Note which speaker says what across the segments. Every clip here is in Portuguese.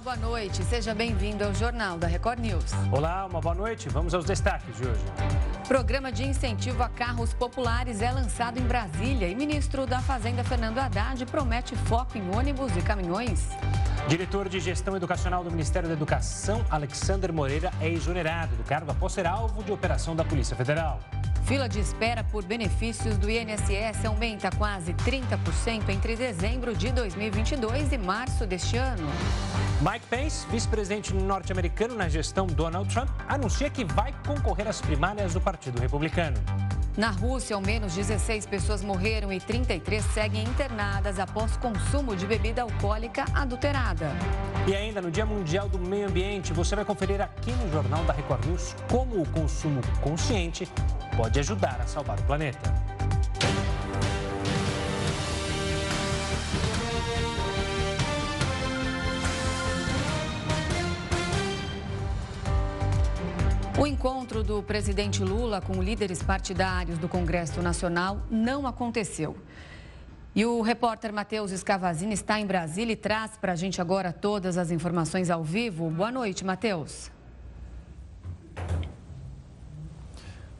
Speaker 1: Olá, boa noite. Seja bem-vindo ao Jornal da Record News.
Speaker 2: Olá, uma boa noite. Vamos aos destaques de hoje.
Speaker 1: Programa de incentivo a carros populares é lançado em Brasília e ministro da Fazenda, Fernando Haddad, promete foco em ônibus e caminhões.
Speaker 2: Diretor de Gestão Educacional do Ministério da Educação, Alexander Moreira, é exonerado do cargo após ser alvo de operação da Polícia Federal.
Speaker 1: Fila de espera por benefícios do INSS aumenta quase 30% entre dezembro de 2022 e março deste ano.
Speaker 2: Mike Pence, vice-presidente norte-americano na gestão Donald Trump, anuncia que vai concorrer às primárias do Partido Republicano.
Speaker 1: Na Rússia, ao menos 16 pessoas morreram e 33 seguem internadas após consumo de bebida alcoólica adulterada.
Speaker 2: E ainda no Dia Mundial do Meio Ambiente, você vai conferir aqui no Jornal da Record News como o consumo consciente pode ajudar a salvar o planeta.
Speaker 1: O encontro do presidente Lula com líderes partidários do Congresso Nacional não aconteceu. E o repórter Matheus Escavazini está em Brasília e traz para a gente agora todas as informações ao vivo. Boa noite, Matheus.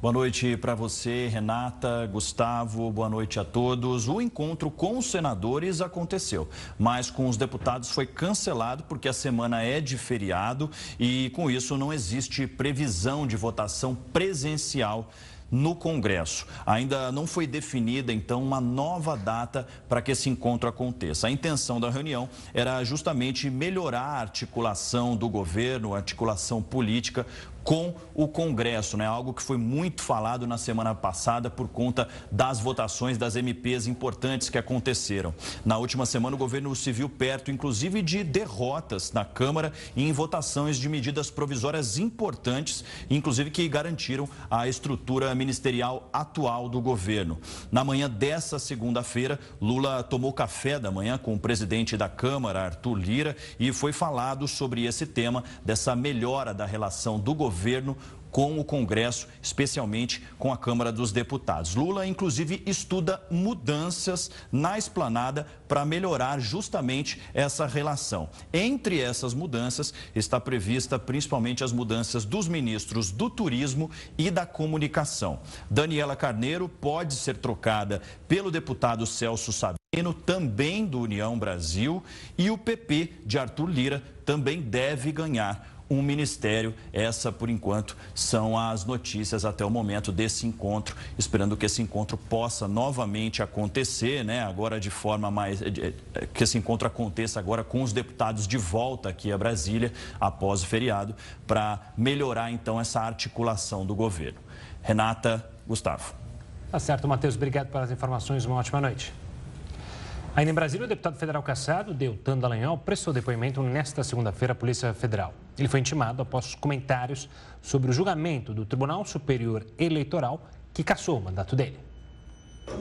Speaker 3: Boa noite para você, Renata, Gustavo, boa noite a todos. O encontro com os senadores aconteceu, mas com os deputados foi cancelado porque a semana é de feriado e com isso não existe previsão de votação presencial no Congresso. Ainda não foi definida, então, uma nova data para que esse encontro aconteça. A intenção da reunião era justamente melhorar a articulação do governo, a articulação política com o Congresso, né? Algo que foi muito falado na semana passada por conta das votações das MPs importantes que aconteceram. Na última semana, o governo se viu perto, inclusive, de derrotas na Câmara e em votações de medidas provisórias importantes, inclusive que garantiram a estrutura ministerial atual do governo. Na manhã dessa segunda-feira, Lula tomou café da manhã com o presidente da Câmara, Arthur Lira, e foi falado sobre esse tema dessa melhora da relação do governo governo com o Congresso, especialmente com a Câmara dos Deputados. Lula, inclusive, estuda mudanças na esplanada para melhorar justamente essa relação. Entre essas mudanças está prevista principalmente as mudanças dos ministros do Turismo e da Comunicação. Daniela Carneiro pode ser trocada pelo deputado Celso Sabino, também do União Brasil, e o PP de Arthur Lira também deve ganhar um ministério. Essa, por enquanto, são as notícias até o momento desse encontro, esperando que esse encontro possa novamente acontecer, né? Agora de forma mais que esse encontro aconteça agora com os deputados de volta aqui a Brasília após o feriado, para melhorar então essa articulação do governo. Renata, Gustavo.
Speaker 2: Tá certo, Matheus. Obrigado pelas informações. Uma ótima noite. Ainda em Brasília, o deputado federal caçado, Deltan Dallagnol, prestou depoimento nesta segunda-feira à Polícia Federal. Ele foi intimado após comentários sobre o julgamento do Tribunal Superior Eleitoral que cassou o mandato dele.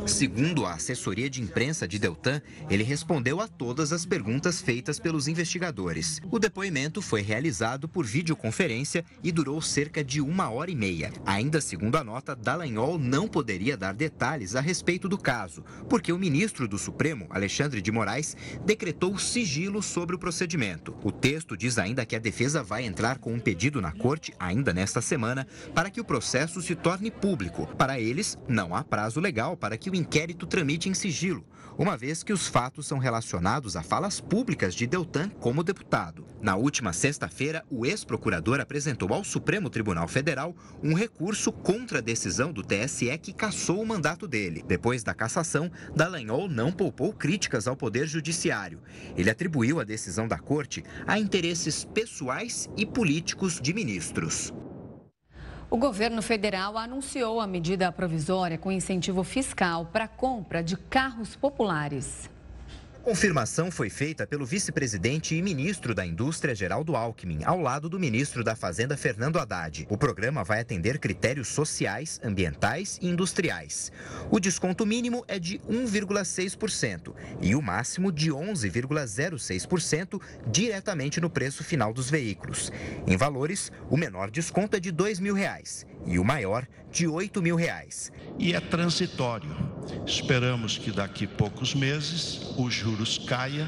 Speaker 4: Segundo a assessoria de imprensa de Deltan, ele respondeu a todas as perguntas feitas pelos investigadores. O depoimento foi realizado por videoconferência e durou cerca de uma hora e meia. Ainda segundo a nota, Dallagnol não poderia dar detalhes a respeito do caso, porque o ministro do Supremo, Alexandre de Moraes, decretou sigilo sobre o procedimento. O texto diz ainda que a defesa vai entrar com um pedido na corte, ainda nesta semana, para que o processo se torne público. Para eles, não há prazo legal para que o inquérito tramite em sigilo, uma vez que os fatos são relacionados a falas públicas de Deltan como deputado. Na última sexta-feira, o ex-procurador apresentou ao Supremo Tribunal Federal um recurso contra a decisão do TSE que cassou o mandato dele. Depois da cassação, Dallagnol não poupou críticas ao Poder Judiciário. Ele atribuiu a decisão da Corte a interesses pessoais e políticos de ministros.
Speaker 1: O governo federal anunciou a medida provisória com incentivo fiscal para a compra de carros populares.
Speaker 4: Confirmação foi feita pelo vice-presidente e ministro da Indústria, Geraldo Alckmin, ao lado do ministro da Fazenda, Fernando Haddad. O programa vai atender critérios sociais, ambientais e industriais. O desconto mínimo é de 1,6% e o máximo de 11,06% diretamente no preço final dos veículos. Em valores, o menor desconto é de 2 mil reais, e o maior de 8 mil reais.
Speaker 5: E é transitório. Esperamos que daqui a poucos meses os juros caia,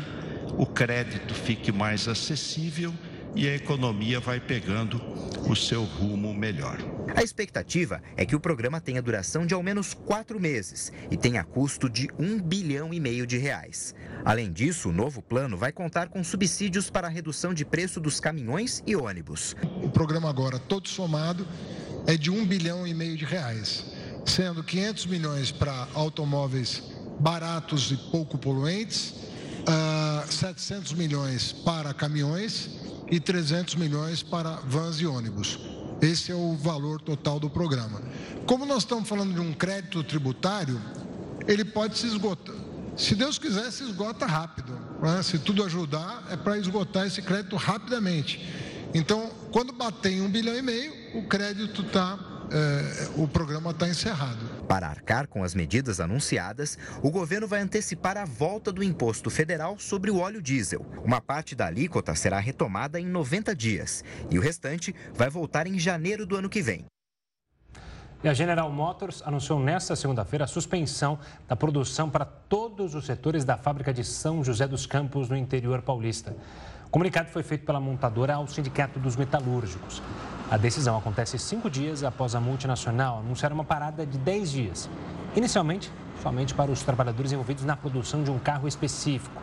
Speaker 5: o crédito fique mais acessível e a economia vai pegando o seu rumo melhor.
Speaker 4: A expectativa é que o programa tenha duração de ao menos quatro meses e tenha custo de um bilhão e meio de reais. Além disso, o novo plano vai contar com subsídios para a redução de preço dos caminhões e ônibus.
Speaker 6: O programa agora, todo somado, é de um bilhão e meio de reais, sendo 500 milhões para automóveis baratos e pouco poluentes, uh, ah, 700 milhões para caminhões e 300 milhões para vans e ônibus. Esse é o valor total do programa. Como nós estamos falando de um crédito tributário, ele pode se esgotar. Se Deus quiser, se esgota rápido. Né? Se tudo ajudar, é para esgotar esse crédito rapidamente. Então, quando bater em um bilhão e meio, o crédito está, é, o programa está encerrado.
Speaker 4: Para arcar com as medidas anunciadas, o governo vai antecipar a volta do imposto federal sobre o óleo diesel. Uma parte da alíquota será retomada em 90 dias e o restante vai voltar em janeiro do ano que vem.
Speaker 2: E a General Motors anunciou nesta segunda-feira a suspensão da produção para todos os setores da fábrica de São José dos Campos, no interior paulista. O comunicado foi feito pela montadora ao Sindicato dos Metalúrgicos. A decisão acontece cinco dias após a multinacional anunciar uma parada de 10 dias. Inicialmente, somente para os trabalhadores envolvidos na produção de um carro específico.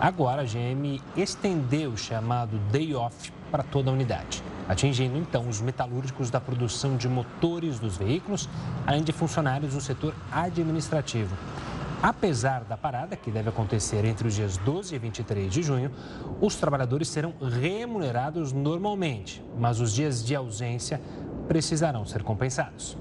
Speaker 2: Agora, a GM estendeu o chamado day off para toda a unidade, atingindo então os metalúrgicos da produção de motores dos veículos, além de funcionários do setor administrativo. Apesar da parada, que deve acontecer entre os dias 12 e 23 de junho, os trabalhadores serão remunerados normalmente, mas os dias de ausência precisarão ser compensados.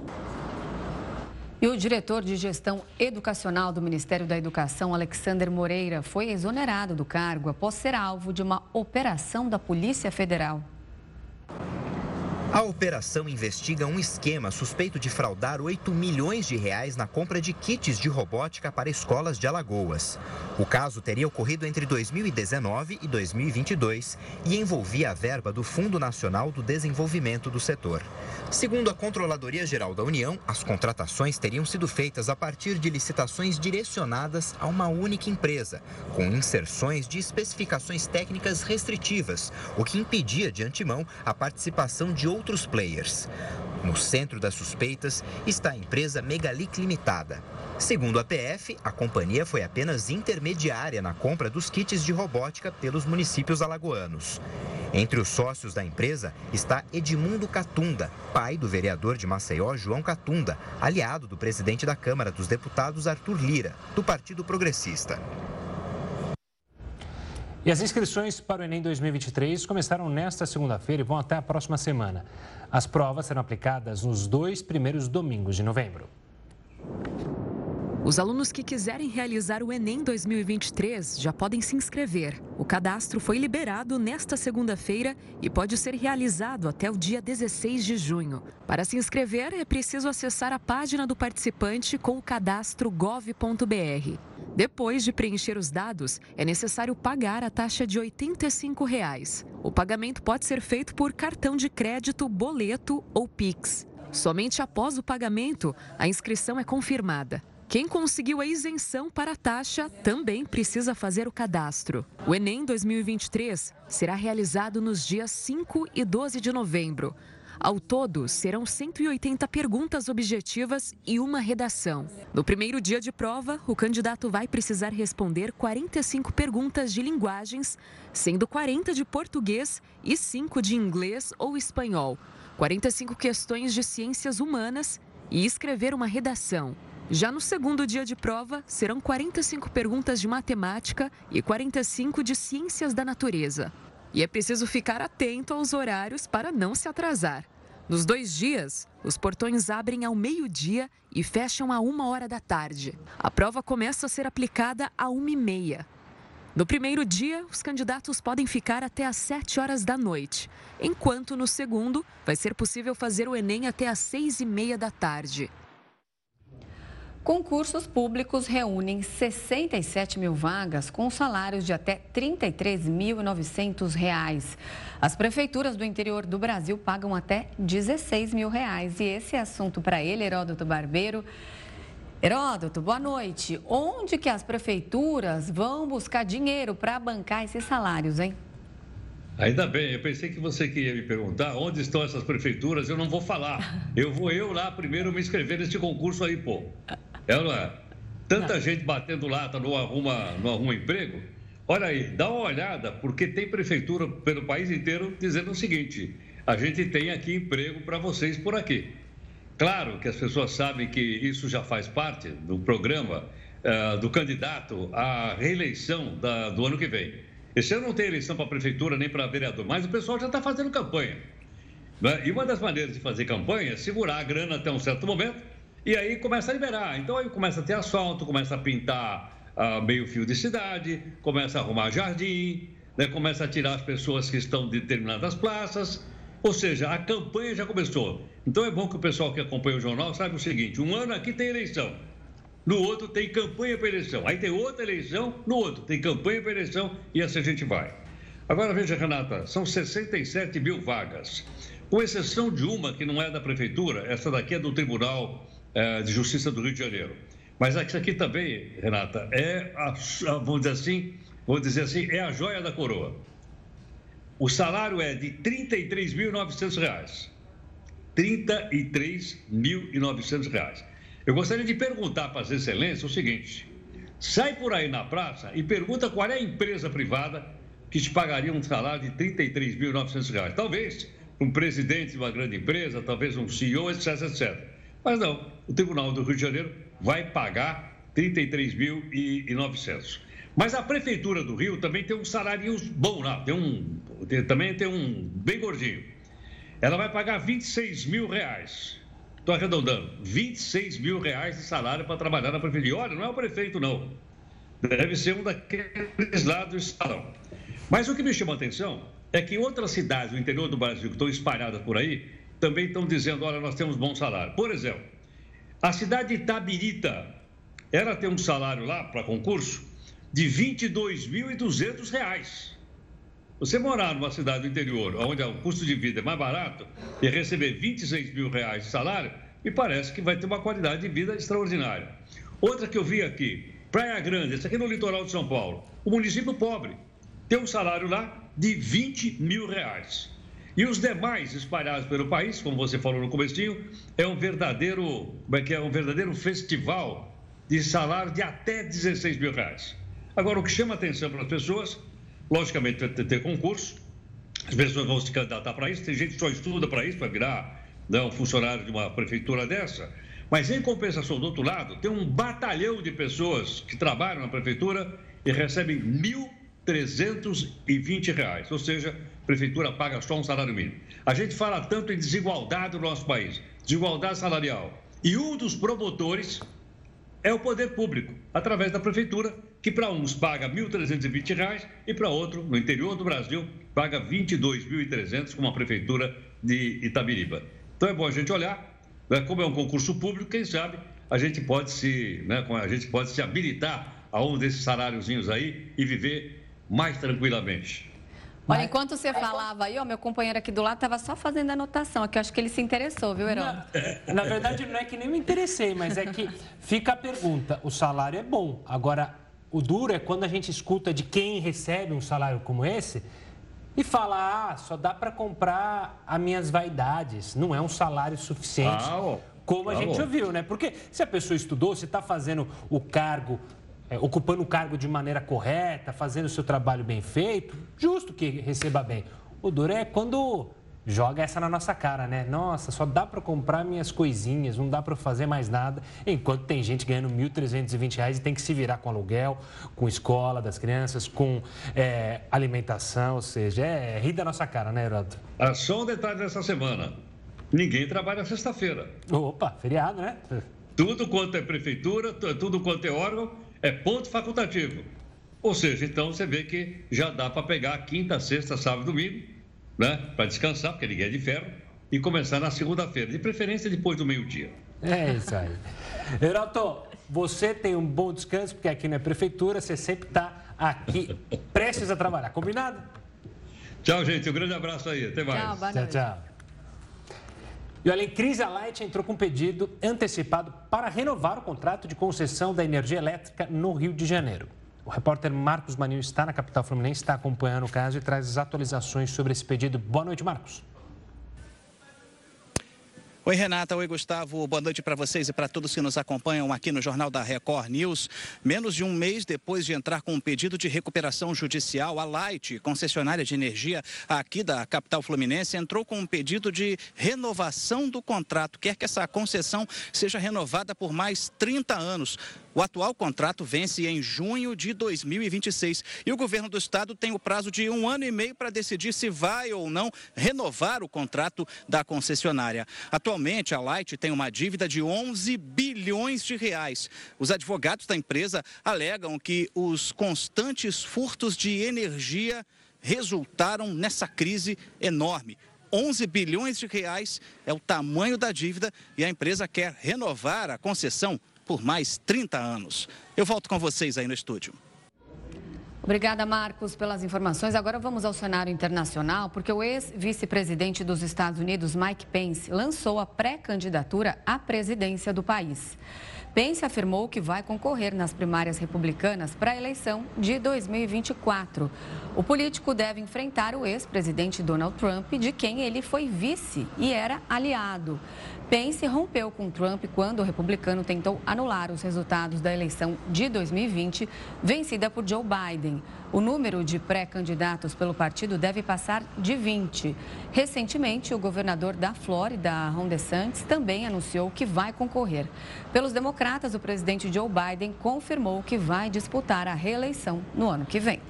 Speaker 1: E o diretor de gestão educacional do Ministério da Educação, Alexander Moreira, foi exonerado do cargo após ser alvo de uma operação da Polícia Federal.
Speaker 4: A operação investiga um esquema suspeito de fraudar 8 milhões de reais na compra de kits de robótica para escolas de Alagoas. O caso teria ocorrido entre 2019 e 2022 e envolvia a verba do Fundo Nacional do Desenvolvimento do Setor. Segundo a Controladoria Geral da União, as contratações teriam sido feitas a partir de licitações direcionadas a uma única empresa, com inserções de especificações técnicas restritivas, o que impedia de antemão a participação de outros players. No centro das suspeitas está a empresa Megalic Limitada. Segundo a PF, a companhia foi apenas intermediária na compra dos kits de robótica pelos municípios alagoanos. Entre os sócios da empresa está Edmundo Catunda, pai do vereador de Maceió, João Catunda, aliado do presidente da Câmara dos Deputados, Arthur Lira, do Partido Progressista.
Speaker 2: E as inscrições para o Enem 2023 começaram nesta segunda-feira e vão até a próxima semana. As provas serão aplicadas nos dois primeiros domingos de novembro.
Speaker 7: Os alunos que quiserem realizar o Enem 2023 já podem se inscrever. O cadastro foi liberado nesta segunda-feira e pode ser realizado até o dia 16 de junho. Para se inscrever, é preciso acessar a página do participante com o cadastro gov.br. Depois de preencher os dados, é necessário pagar a taxa de 85 reais. O pagamento pode ser feito por cartão de crédito, boleto ou Pix. Somente após o pagamento, a inscrição é confirmada. Quem conseguiu a isenção para a taxa também precisa fazer o cadastro. O Enem 2023 será realizado nos dias 5 e 12 de novembro. Ao todo, serão 180 perguntas objetivas e uma redação. No primeiro dia de prova, o candidato vai precisar responder 45 perguntas de linguagens, sendo 40 de português e 5 de inglês ou espanhol, 45 questões de ciências humanas e escrever uma redação. Já no segundo dia de prova, serão 45 perguntas de matemática e 45 de ciências da natureza. E é preciso ficar atento aos horários para não se atrasar. Nos dois dias, os portões abrem ao meio-dia e fecham a uma hora da tarde. A prova começa a ser aplicada a uma e meia. No primeiro dia, os candidatos podem ficar até às 7 horas da noite, enquanto no segundo vai ser possível fazer o Enem até às seis e meia da tarde.
Speaker 1: Concursos públicos reúnem 67 mil vagas com salários de até R$ 33.900. As prefeituras do interior do Brasil pagam até 16 mil reais. E esse é assunto para ele, Heródoto Barbeiro. Heródoto, boa noite. Onde que as prefeituras vão buscar dinheiro para bancar esses salários, hein?
Speaker 8: Ainda bem, eu pensei que você queria me perguntar onde estão essas prefeituras, eu não vou falar. Eu vou eu lá primeiro me inscrever nesse concurso aí, pô. É, não é? Tanta não. gente batendo lata, não arruma, não arruma emprego. Olha aí, dá uma olhada, porque tem prefeitura pelo país inteiro dizendo o seguinte: a gente tem aqui emprego para vocês por aqui. Claro que as pessoas sabem que isso já faz parte do programa uh, do candidato à reeleição da, do ano que vem. Esse ano não tem eleição para prefeitura nem para vereador, mas o pessoal já está fazendo campanha. Né? E uma das maneiras de fazer campanha é segurar a grana até um certo momento e aí começa a liberar. Então aí começa a ter asfalto, começa a pintar uh, meio fio de cidade, começa a arrumar jardim, né? começa a tirar as pessoas que estão de determinadas praças. Ou seja, a campanha já começou. Então é bom que o pessoal que acompanha o jornal saiba o seguinte: um ano aqui tem eleição, no outro tem campanha para eleição, aí tem outra eleição, no outro tem campanha para eleição e assim a gente vai. Agora veja, Renata, são 67 mil vagas, com exceção de uma que não é da prefeitura, essa daqui é do Tribunal de Justiça do Rio de Janeiro. Mas essa aqui também, Renata, é, a, vamos dizer assim, vamos dizer assim, é a joia da coroa. O salário é de R$ 33.900. R$ 33.900. Eu gostaria de perguntar para as excelências o seguinte: sai por aí na praça e pergunta qual é a empresa privada que te pagaria um salário de R$ 33.900. Talvez um presidente de uma grande empresa, talvez um CEO, etc, etc. Mas não, o Tribunal do Rio de Janeiro vai pagar R$ 33.900. Mas a Prefeitura do Rio também tem um salário bom lá, tem um, tem, também tem um bem gordinho. Ela vai pagar 26 mil reais. Estou arredondando, 26 mil reais de salário para trabalhar na prefeitura. olha, não é o prefeito, não. Deve ser um daqueles lá do salão. Mas o que me chama a atenção é que outras cidades do interior do Brasil que estão espalhadas por aí também estão dizendo, olha, nós temos bom salário. Por exemplo, a cidade de Itabirita, ela tem um salário lá para concurso de R$ 22.200. Você morar numa cidade do interior, onde o custo de vida é mais barato, e receber 26 mil reais de salário, me parece que vai ter uma qualidade de vida extraordinária. Outra que eu vi aqui, Praia Grande, essa aqui no litoral de São Paulo, o município pobre, tem um salário lá de 20 mil reais. E os demais espalhados pelo país, como você falou no comecinho, é um verdadeiro, como é que é, um verdadeiro festival de salário de até 16 mil reais. Agora, o que chama atenção para as pessoas, logicamente, vai ter, ter concurso, as pessoas vão se candidatar para isso, tem gente que só estuda para isso, para virar né, um funcionário de uma prefeitura dessa. Mas, em compensação, do outro lado, tem um batalhão de pessoas que trabalham na prefeitura e recebem R$ 1.320, ou seja, a prefeitura paga só um salário mínimo. A gente fala tanto em desigualdade no nosso país, desigualdade salarial. E um dos promotores é o poder público, através da prefeitura, que para uns paga R$ 1.320 e para outro, no interior do Brasil, paga R$ 22.300, como a prefeitura de Itabiriba. Então é bom a gente olhar, né, como é um concurso público, quem sabe a gente pode se, né, a gente pode se habilitar a um desses saláriozinhos aí e viver mais tranquilamente.
Speaker 1: Olha, enquanto você falava aí, ó, meu companheiro aqui do lado estava só fazendo anotação, que eu acho que ele se interessou, viu, Herói?
Speaker 2: Na verdade, não é que nem me interessei, mas é que fica a pergunta: o salário é bom. Agora, o duro é quando a gente escuta de quem recebe um salário como esse e fala: ah, só dá para comprar as minhas vaidades, não é um salário suficiente. Ah, como a gente ouviu, né? Porque se a pessoa estudou, se está fazendo o cargo é, ocupando o cargo de maneira correta, fazendo o seu trabalho bem feito, justo que receba bem. O duro é quando joga essa na nossa cara, né? Nossa, só dá para comprar minhas coisinhas, não dá para fazer mais nada, enquanto tem gente ganhando R$ 1.320 e tem que se virar com aluguel, com escola das crianças, com é, alimentação, ou seja, é, é rir da nossa cara, né, Heródoto?
Speaker 8: Ah, só um detalhe dessa semana. Ninguém trabalha sexta-feira.
Speaker 2: Opa, feriado, né?
Speaker 8: Tudo quanto é prefeitura, tudo quanto é órgão, é ponto facultativo. Ou seja, então você vê que já dá para pegar quinta, sexta, sábado, domingo, né? Para descansar, porque ninguém é de ferro, e começar na segunda-feira, de preferência depois do meio-dia.
Speaker 2: É isso aí. Heroto, você tem um bom descanso, porque aqui na prefeitura você sempre está aqui prestes a trabalhar. Combinado?
Speaker 8: Tchau, gente. Um grande abraço aí. Até mais.
Speaker 2: Tchau, tchau, tchau. E olha, em crise, a Light entrou com um pedido antecipado para renovar o contrato de concessão da energia elétrica no Rio de Janeiro. O repórter Marcos Maninho está na capital fluminense, está acompanhando o caso e traz as atualizações sobre esse pedido. Boa noite, Marcos.
Speaker 9: Oi, Renata. Oi, Gustavo. Boa noite para vocês e para todos que nos acompanham aqui no Jornal da Record News. Menos de um mês depois de entrar com um pedido de recuperação judicial, a Light, concessionária de energia aqui da capital fluminense, entrou com um pedido de renovação do contrato. Quer que essa concessão seja renovada por mais 30 anos. O atual contrato vence em junho de 2026 e o governo do estado tem o prazo de um ano e meio para decidir se vai ou não renovar o contrato da concessionária. Atualmente, a Light tem uma dívida de 11 bilhões de reais. Os advogados da empresa alegam que os constantes furtos de energia resultaram nessa crise enorme. 11 bilhões de reais é o tamanho da dívida e a empresa quer renovar a concessão por mais 30 anos. Eu volto com vocês aí no estúdio.
Speaker 1: Obrigada, Marcos, pelas informações. Agora vamos ao cenário internacional, porque o ex-vice-presidente dos Estados Unidos, Mike Pence, lançou a pré-candidatura à presidência do país. Pence afirmou que vai concorrer nas primárias republicanas para a eleição de 2024. O político deve enfrentar o ex-presidente Donald Trump, de quem ele foi vice e era aliado. Pence rompeu com Trump quando o republicano tentou anular os resultados da eleição de 2020, vencida por Joe Biden. O número de pré-candidatos pelo partido deve passar de 20. Recentemente, o governador da Flórida, Ron DeSantis, também anunciou que vai concorrer. Pelos democratas, o presidente Joe Biden confirmou que vai disputar a reeleição no ano que vem.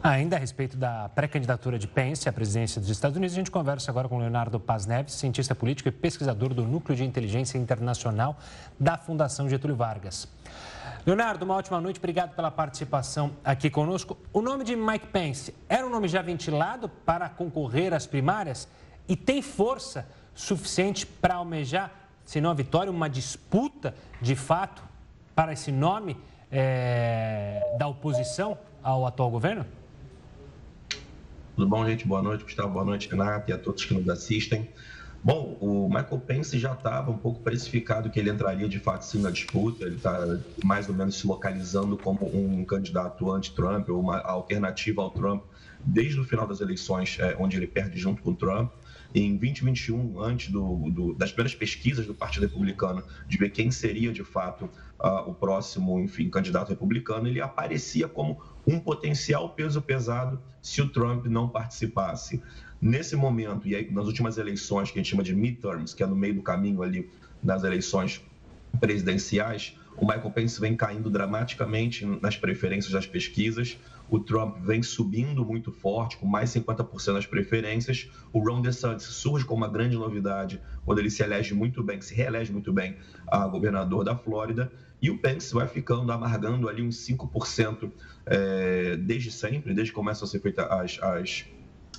Speaker 2: Ainda a respeito da pré-candidatura de Pence à presidência dos Estados Unidos, a gente conversa agora com Leonardo Paz Neves, cientista político e pesquisador do Núcleo de Inteligência Internacional da Fundação Getúlio Vargas. Leonardo, uma ótima noite, obrigado pela participação aqui conosco. O nome de Mike Pence era um nome já ventilado para concorrer às primárias e tem força suficiente para almejar, se não a vitória, uma disputa de fato para esse nome é, da oposição ao atual governo?
Speaker 10: Tudo bom, gente? Boa noite, Gustavo. Boa noite, Renato, e a todos que nos assistem. Bom, o Michael Pence já estava um pouco precificado que ele entraria de fato sim na disputa. Ele está mais ou menos se localizando como um candidato anti-Trump ou uma alternativa ao Trump desde o final das eleições, é, onde ele perde junto com o Trump. Em 2021, antes do, do, das primeiras pesquisas do Partido Republicano, de ver quem seria de fato uh, o próximo, enfim, candidato republicano, ele aparecia como um potencial peso pesado se o Trump não participasse. Nesse momento, e aí nas últimas eleições, que a gente chama de midterms, que é no meio do caminho ali das eleições presidenciais, o Michael Pence vem caindo dramaticamente nas preferências das pesquisas. O Trump vem subindo muito forte, com mais 50% das preferências. O Ron DeSantis surge como uma grande novidade quando ele se elege muito bem, se reelege muito bem a governador da Flórida. E o Pence vai ficando, amargando ali uns 5% é, desde sempre, desde que começam a ser feitas as, as,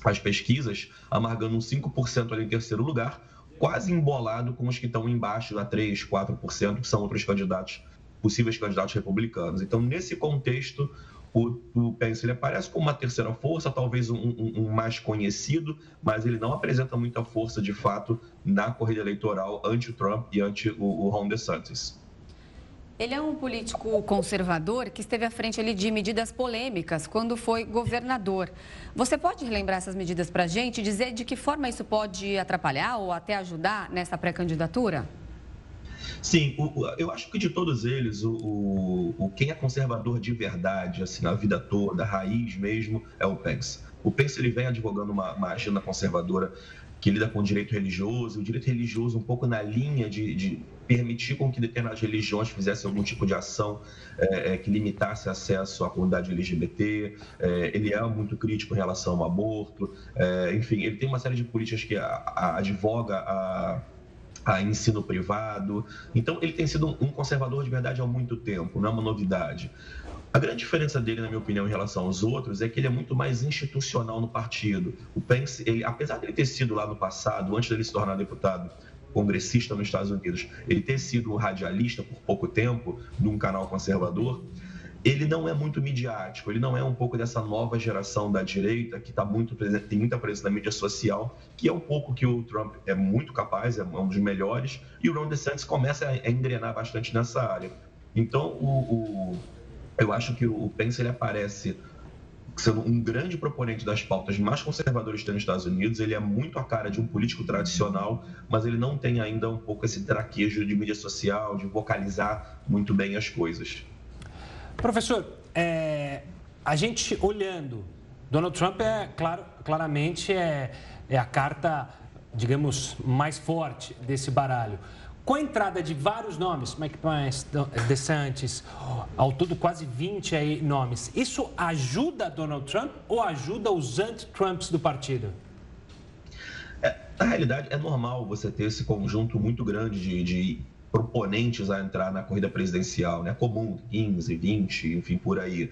Speaker 10: as pesquisas, amargando uns 5% ali em terceiro lugar, quase embolado com os que estão embaixo, a 3%, 4%, que são outros candidatos, possíveis candidatos republicanos. Então, nesse contexto, o, o Pence ele aparece como uma terceira força, talvez um, um, um, mais conhecido, mas ele não apresenta muita força de fato na corrida eleitoral anti-Trump e anti o, o Ron DeSantis.
Speaker 1: Ele é um político conservador que esteve à frente ali de medidas polêmicas quando foi governador. Você pode relembrar essas medidas para a gente dizer de que forma isso pode atrapalhar ou até ajudar nessa pré-candidatura?
Speaker 10: Sim, o, eu acho que de todos eles, o, o, o, quem é conservador de verdade, assim, na vida toda, raiz mesmo, é o Pence. O Pence ele vem advogando uma, uma agenda conservadora que lida com o direito religioso, o direito religioso um pouco na linha de, de permitir com que determinadas religiões fizessem algum tipo de ação é, é, que limitasse acesso à comunidade LGBT. É, ele é muito crítico em relação ao aborto. É, enfim, ele tem uma série de políticas que a, a, advoga a, a ensino privado. Então, ele tem sido um conservador de verdade há muito tempo, não é uma novidade. A grande diferença dele, na minha opinião, em relação aos outros, é que ele é muito mais institucional no partido. O Pence, ele, apesar de ele ter sido lá no passado, antes dele se tornar deputado, congressista nos Estados Unidos, ele ter sido radialista por pouco tempo num canal conservador, ele não é muito midiático, ele não é um pouco dessa nova geração da direita que está muito presente, tem muita presença na mídia social, que é um pouco que o Trump é muito capaz, é um dos melhores, e o Ron DeSantis começa a engrenar bastante nessa área. Então, o, o eu acho que o Pence ele aparece sendo um grande proponente das pautas mais conservadoras que tem nos Estados Unidos. Ele é muito a cara de um político tradicional, mas ele não tem ainda um pouco esse traquejo de mídia social, de vocalizar muito bem as coisas.
Speaker 2: Professor, é, a gente olhando, Donald Trump é claro, claramente é, é a carta, digamos, mais forte desse baralho. Com a entrada de vários nomes, Mike Pence, DeSantis, ao todo quase 20 aí nomes, isso ajuda Donald Trump ou ajuda os anti-Trumps do partido?
Speaker 10: É, na realidade, é normal você ter esse conjunto muito grande de, de proponentes a entrar na corrida presidencial, né? Comum, 15, 20, enfim, por aí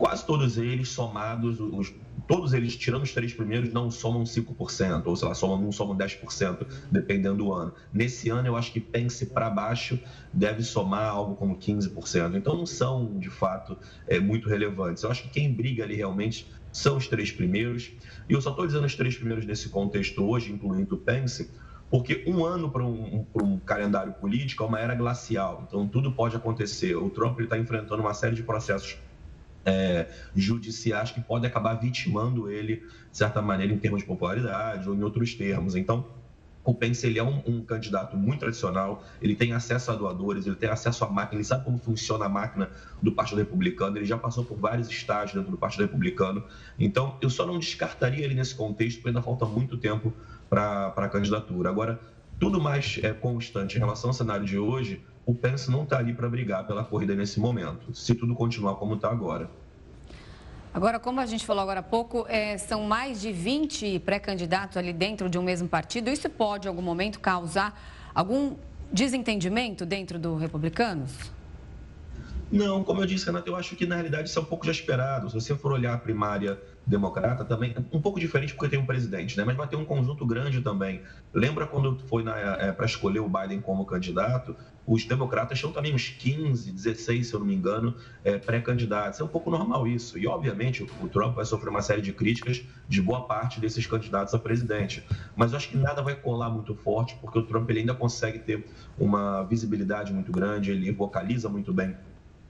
Speaker 10: quase todos eles somados, os, todos eles, tirando os três primeiros, não somam 5%, ou sei lá, somam, não somam 10%, dependendo do ano. Nesse ano, eu acho que pense para baixo deve somar algo como 15%. Então, não são, de fato, é, muito relevantes. Eu acho que quem briga ali realmente são os três primeiros. E eu só estou dizendo os três primeiros nesse contexto hoje, incluindo o Pence, porque um ano para um, um, calendário político é uma era glacial. Então, tudo pode acontecer. O Trump está enfrentando uma série de processos é, judiciais que podem acabar vitimando ele, de certa maneira, em termos de popularidade ou em outros termos. Então, o Pence ele é um, um, candidato muito tradicional, ele tem acesso a doadores, ele tem acesso à máquina, ele sabe como funciona a máquina do Partido Republicano, ele já passou por vários estágios dentro do Partido Republicano. Então, eu só não descartaria ele nesse contexto, porque ainda falta muito tempo para a candidatura. Agora, tudo mais é constante em relação ao cenário de hoje, o Pence não está ali para brigar pela corrida nesse momento, se tudo continuar como está agora.
Speaker 1: Agora, como a gente falou agora há pouco, é, são mais de 20 pré-candidatos ali dentro de um mesmo partido. Isso pode, em algum momento, causar algum desentendimento dentro do Republicanos?
Speaker 10: Não, como eu disse, Renato, eu acho que na realidade isso é um pouco já esperado. Se você for olhar a primária democrata, também um pouco diferente porque tem um presidente, né? Mas vai ter um conjunto grande também. Lembra quando foi é, para escolher o Biden como candidato? Os democratas tinham também uns 15, 16, se eu não me engano, é, pré-candidatos. É um pouco normal isso. E, obviamente, o Trump vai sofrer uma série de críticas de boa parte desses candidatos a presidente. Mas eu acho que nada vai colar muito forte, porque o Trump ele ainda consegue ter uma visibilidade muito grande, ele vocaliza muito bem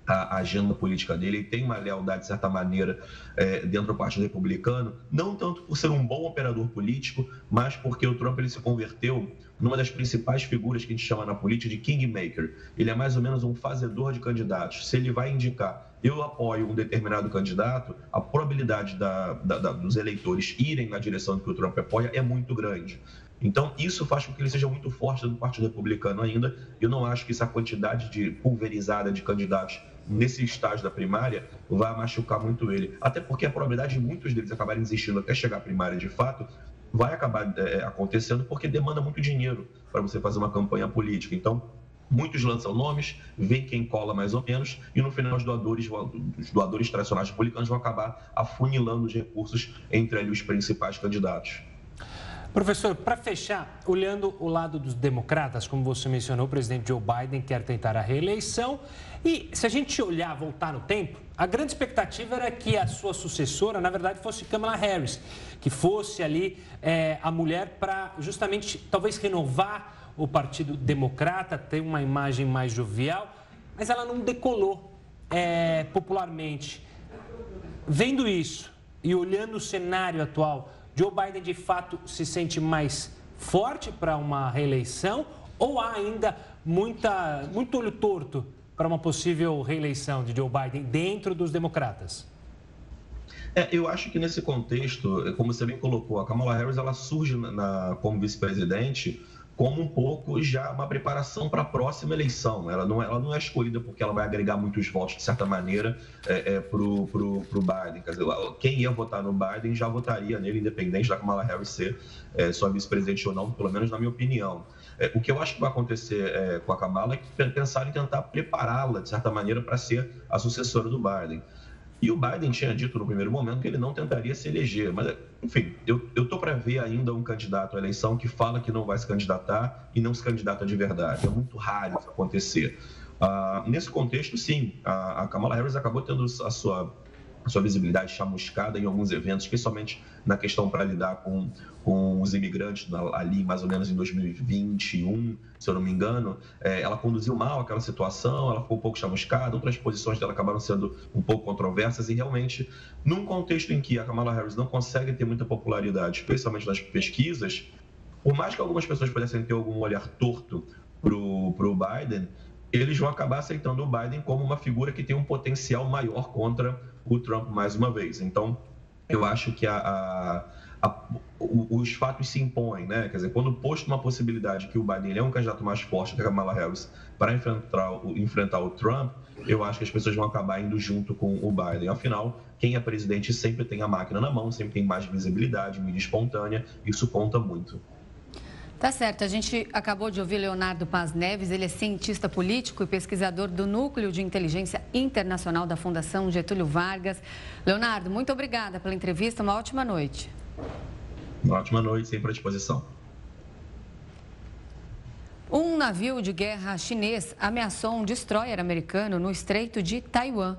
Speaker 10: a agenda política dele, ele tem uma lealdade, de certa maneira, é, dentro do Partido Republicano, não tanto por ser um bom operador político, mas porque o Trump ele se converteu numa das principais figuras que a gente chama na política de kingmaker. Ele é mais ou menos um fazedor de candidatos. Se ele vai indicar eu apoio um determinado candidato, a probabilidade da, da, da, dos eleitores irem na direção que o Trump apoia é muito grande. Então, isso faz com que ele seja muito forte no Partido Republicano ainda. Eu não acho que essa quantidade de pulverizada de candidatos nesse estágio da primária vai machucar muito ele. Até porque a probabilidade de muitos deles acabarem desistindo até chegar à primária de fato vai acabar é, acontecendo porque demanda muito dinheiro para você fazer uma campanha política. Então, muitos lançam nomes, vem quem cola mais ou menos, e no final os doadores, os doadores tradicionais republicanos vão acabar afunilando os recursos entre ali os principais candidatos.
Speaker 2: Professor, para fechar, olhando o lado dos democratas, como você mencionou, o presidente Joe Biden quer tentar a reeleição. E se a gente olhar, voltar no tempo, a grande expectativa era que a sua sucessora, na verdade, fosse Kamala Harris, que fosse ali é, a mulher para justamente talvez renovar o Partido Democrata, ter uma imagem mais jovial, mas ela não decolou é, popularmente. Vendo isso e olhando o cenário atual, Joe Biden de fato se sente mais forte para uma reeleição ou há ainda muita, muito olho torto para uma possível reeleição de Joe Biden dentro dos democratas?
Speaker 10: É, eu acho que nesse contexto, como você bem colocou, a Kamala Harris ela surge na, como vice-presidente como um pouco já uma preparação para a próxima eleição. Ela não, é, ela não é escolhida porque ela vai agregar muitos votos, de certa maneira, é, é, para o Biden. Quer dizer, quem ia votar no Biden já votaria nele, independente da Kamala Harris ser é, sua vice-presidente ou não, pelo menos na minha opinião. É, o que eu acho que vai acontecer é, com a Kamala é pensar em tentar prepará-la, de certa maneira, para ser a sucessora do Biden. E o Biden tinha dito no primeiro momento que ele não tentaria se eleger. Mas, enfim, eu estou para ver ainda um candidato à eleição que fala que não vai se candidatar e não se candidata de verdade. É muito raro isso acontecer. Uh, nesse contexto, sim, a, a Kamala Harris acabou tendo a sua sua visibilidade chamuscada em alguns eventos, especialmente na questão para lidar com, com os imigrantes ali mais ou menos em 2021, se eu não me engano. É, ela conduziu mal aquela situação, ela ficou um pouco chamuscada, outras posições dela acabaram sendo um pouco controversas e realmente, num contexto em que a Kamala Harris não consegue ter muita popularidade, especialmente nas pesquisas, por mais que algumas pessoas pudessem ter algum olhar torto para o Biden, eles vão acabar aceitando o Biden como uma figura que tem um potencial maior contra o Trump mais uma vez. Então, eu acho que a, a, a, os fatos se impõem, né? Quer dizer, quando posto uma possibilidade que o Biden é um candidato mais forte que a Kamala Harris para enfrentar, enfrentar o Trump, eu acho que as pessoas vão acabar indo junto com o Biden. Afinal, quem é presidente sempre tem a máquina na mão, sempre tem mais visibilidade, mídia espontânea, isso conta muito.
Speaker 1: Tá certo. A gente acabou de ouvir Leonardo Paz Neves, ele é cientista político e pesquisador do Núcleo de Inteligência Internacional da Fundação Getúlio Vargas. Leonardo, muito obrigada pela entrevista. Uma ótima noite.
Speaker 10: Uma ótima noite, sempre à disposição.
Speaker 1: Um navio de guerra chinês ameaçou um destroyer americano no Estreito de Taiwan.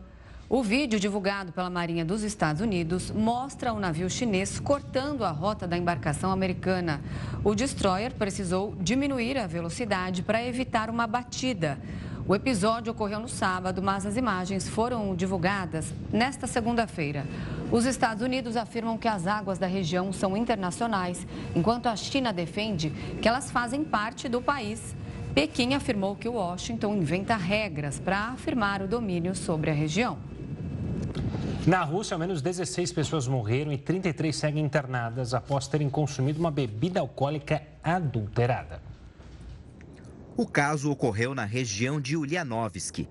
Speaker 1: O vídeo divulgado pela Marinha dos Estados Unidos mostra o navio chinês cortando a rota da embarcação americana. O destroyer precisou diminuir a velocidade para evitar uma batida. O episódio ocorreu no sábado, mas as imagens foram divulgadas nesta segunda-feira. Os Estados Unidos afirmam que as águas da região são internacionais, enquanto a China defende que elas fazem parte do país. Pequim afirmou que Washington inventa regras para afirmar o domínio sobre a região.
Speaker 2: Na Rússia, ao menos 16 pessoas morreram e 33 seguem internadas após terem consumido uma bebida alcoólica adulterada.
Speaker 4: O caso ocorreu na região de Ulyanovsky.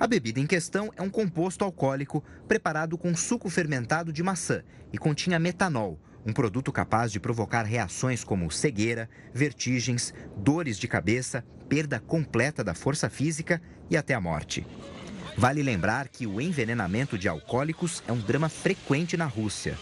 Speaker 4: A bebida em questão é um composto alcoólico preparado com suco fermentado de maçã e continha metanol, um produto capaz de provocar reações como cegueira, vertigens, dores de cabeça, perda completa da força física e até a morte. Vale lembrar que o envenenamento de alcoólicos é um drama frequente na Rússia.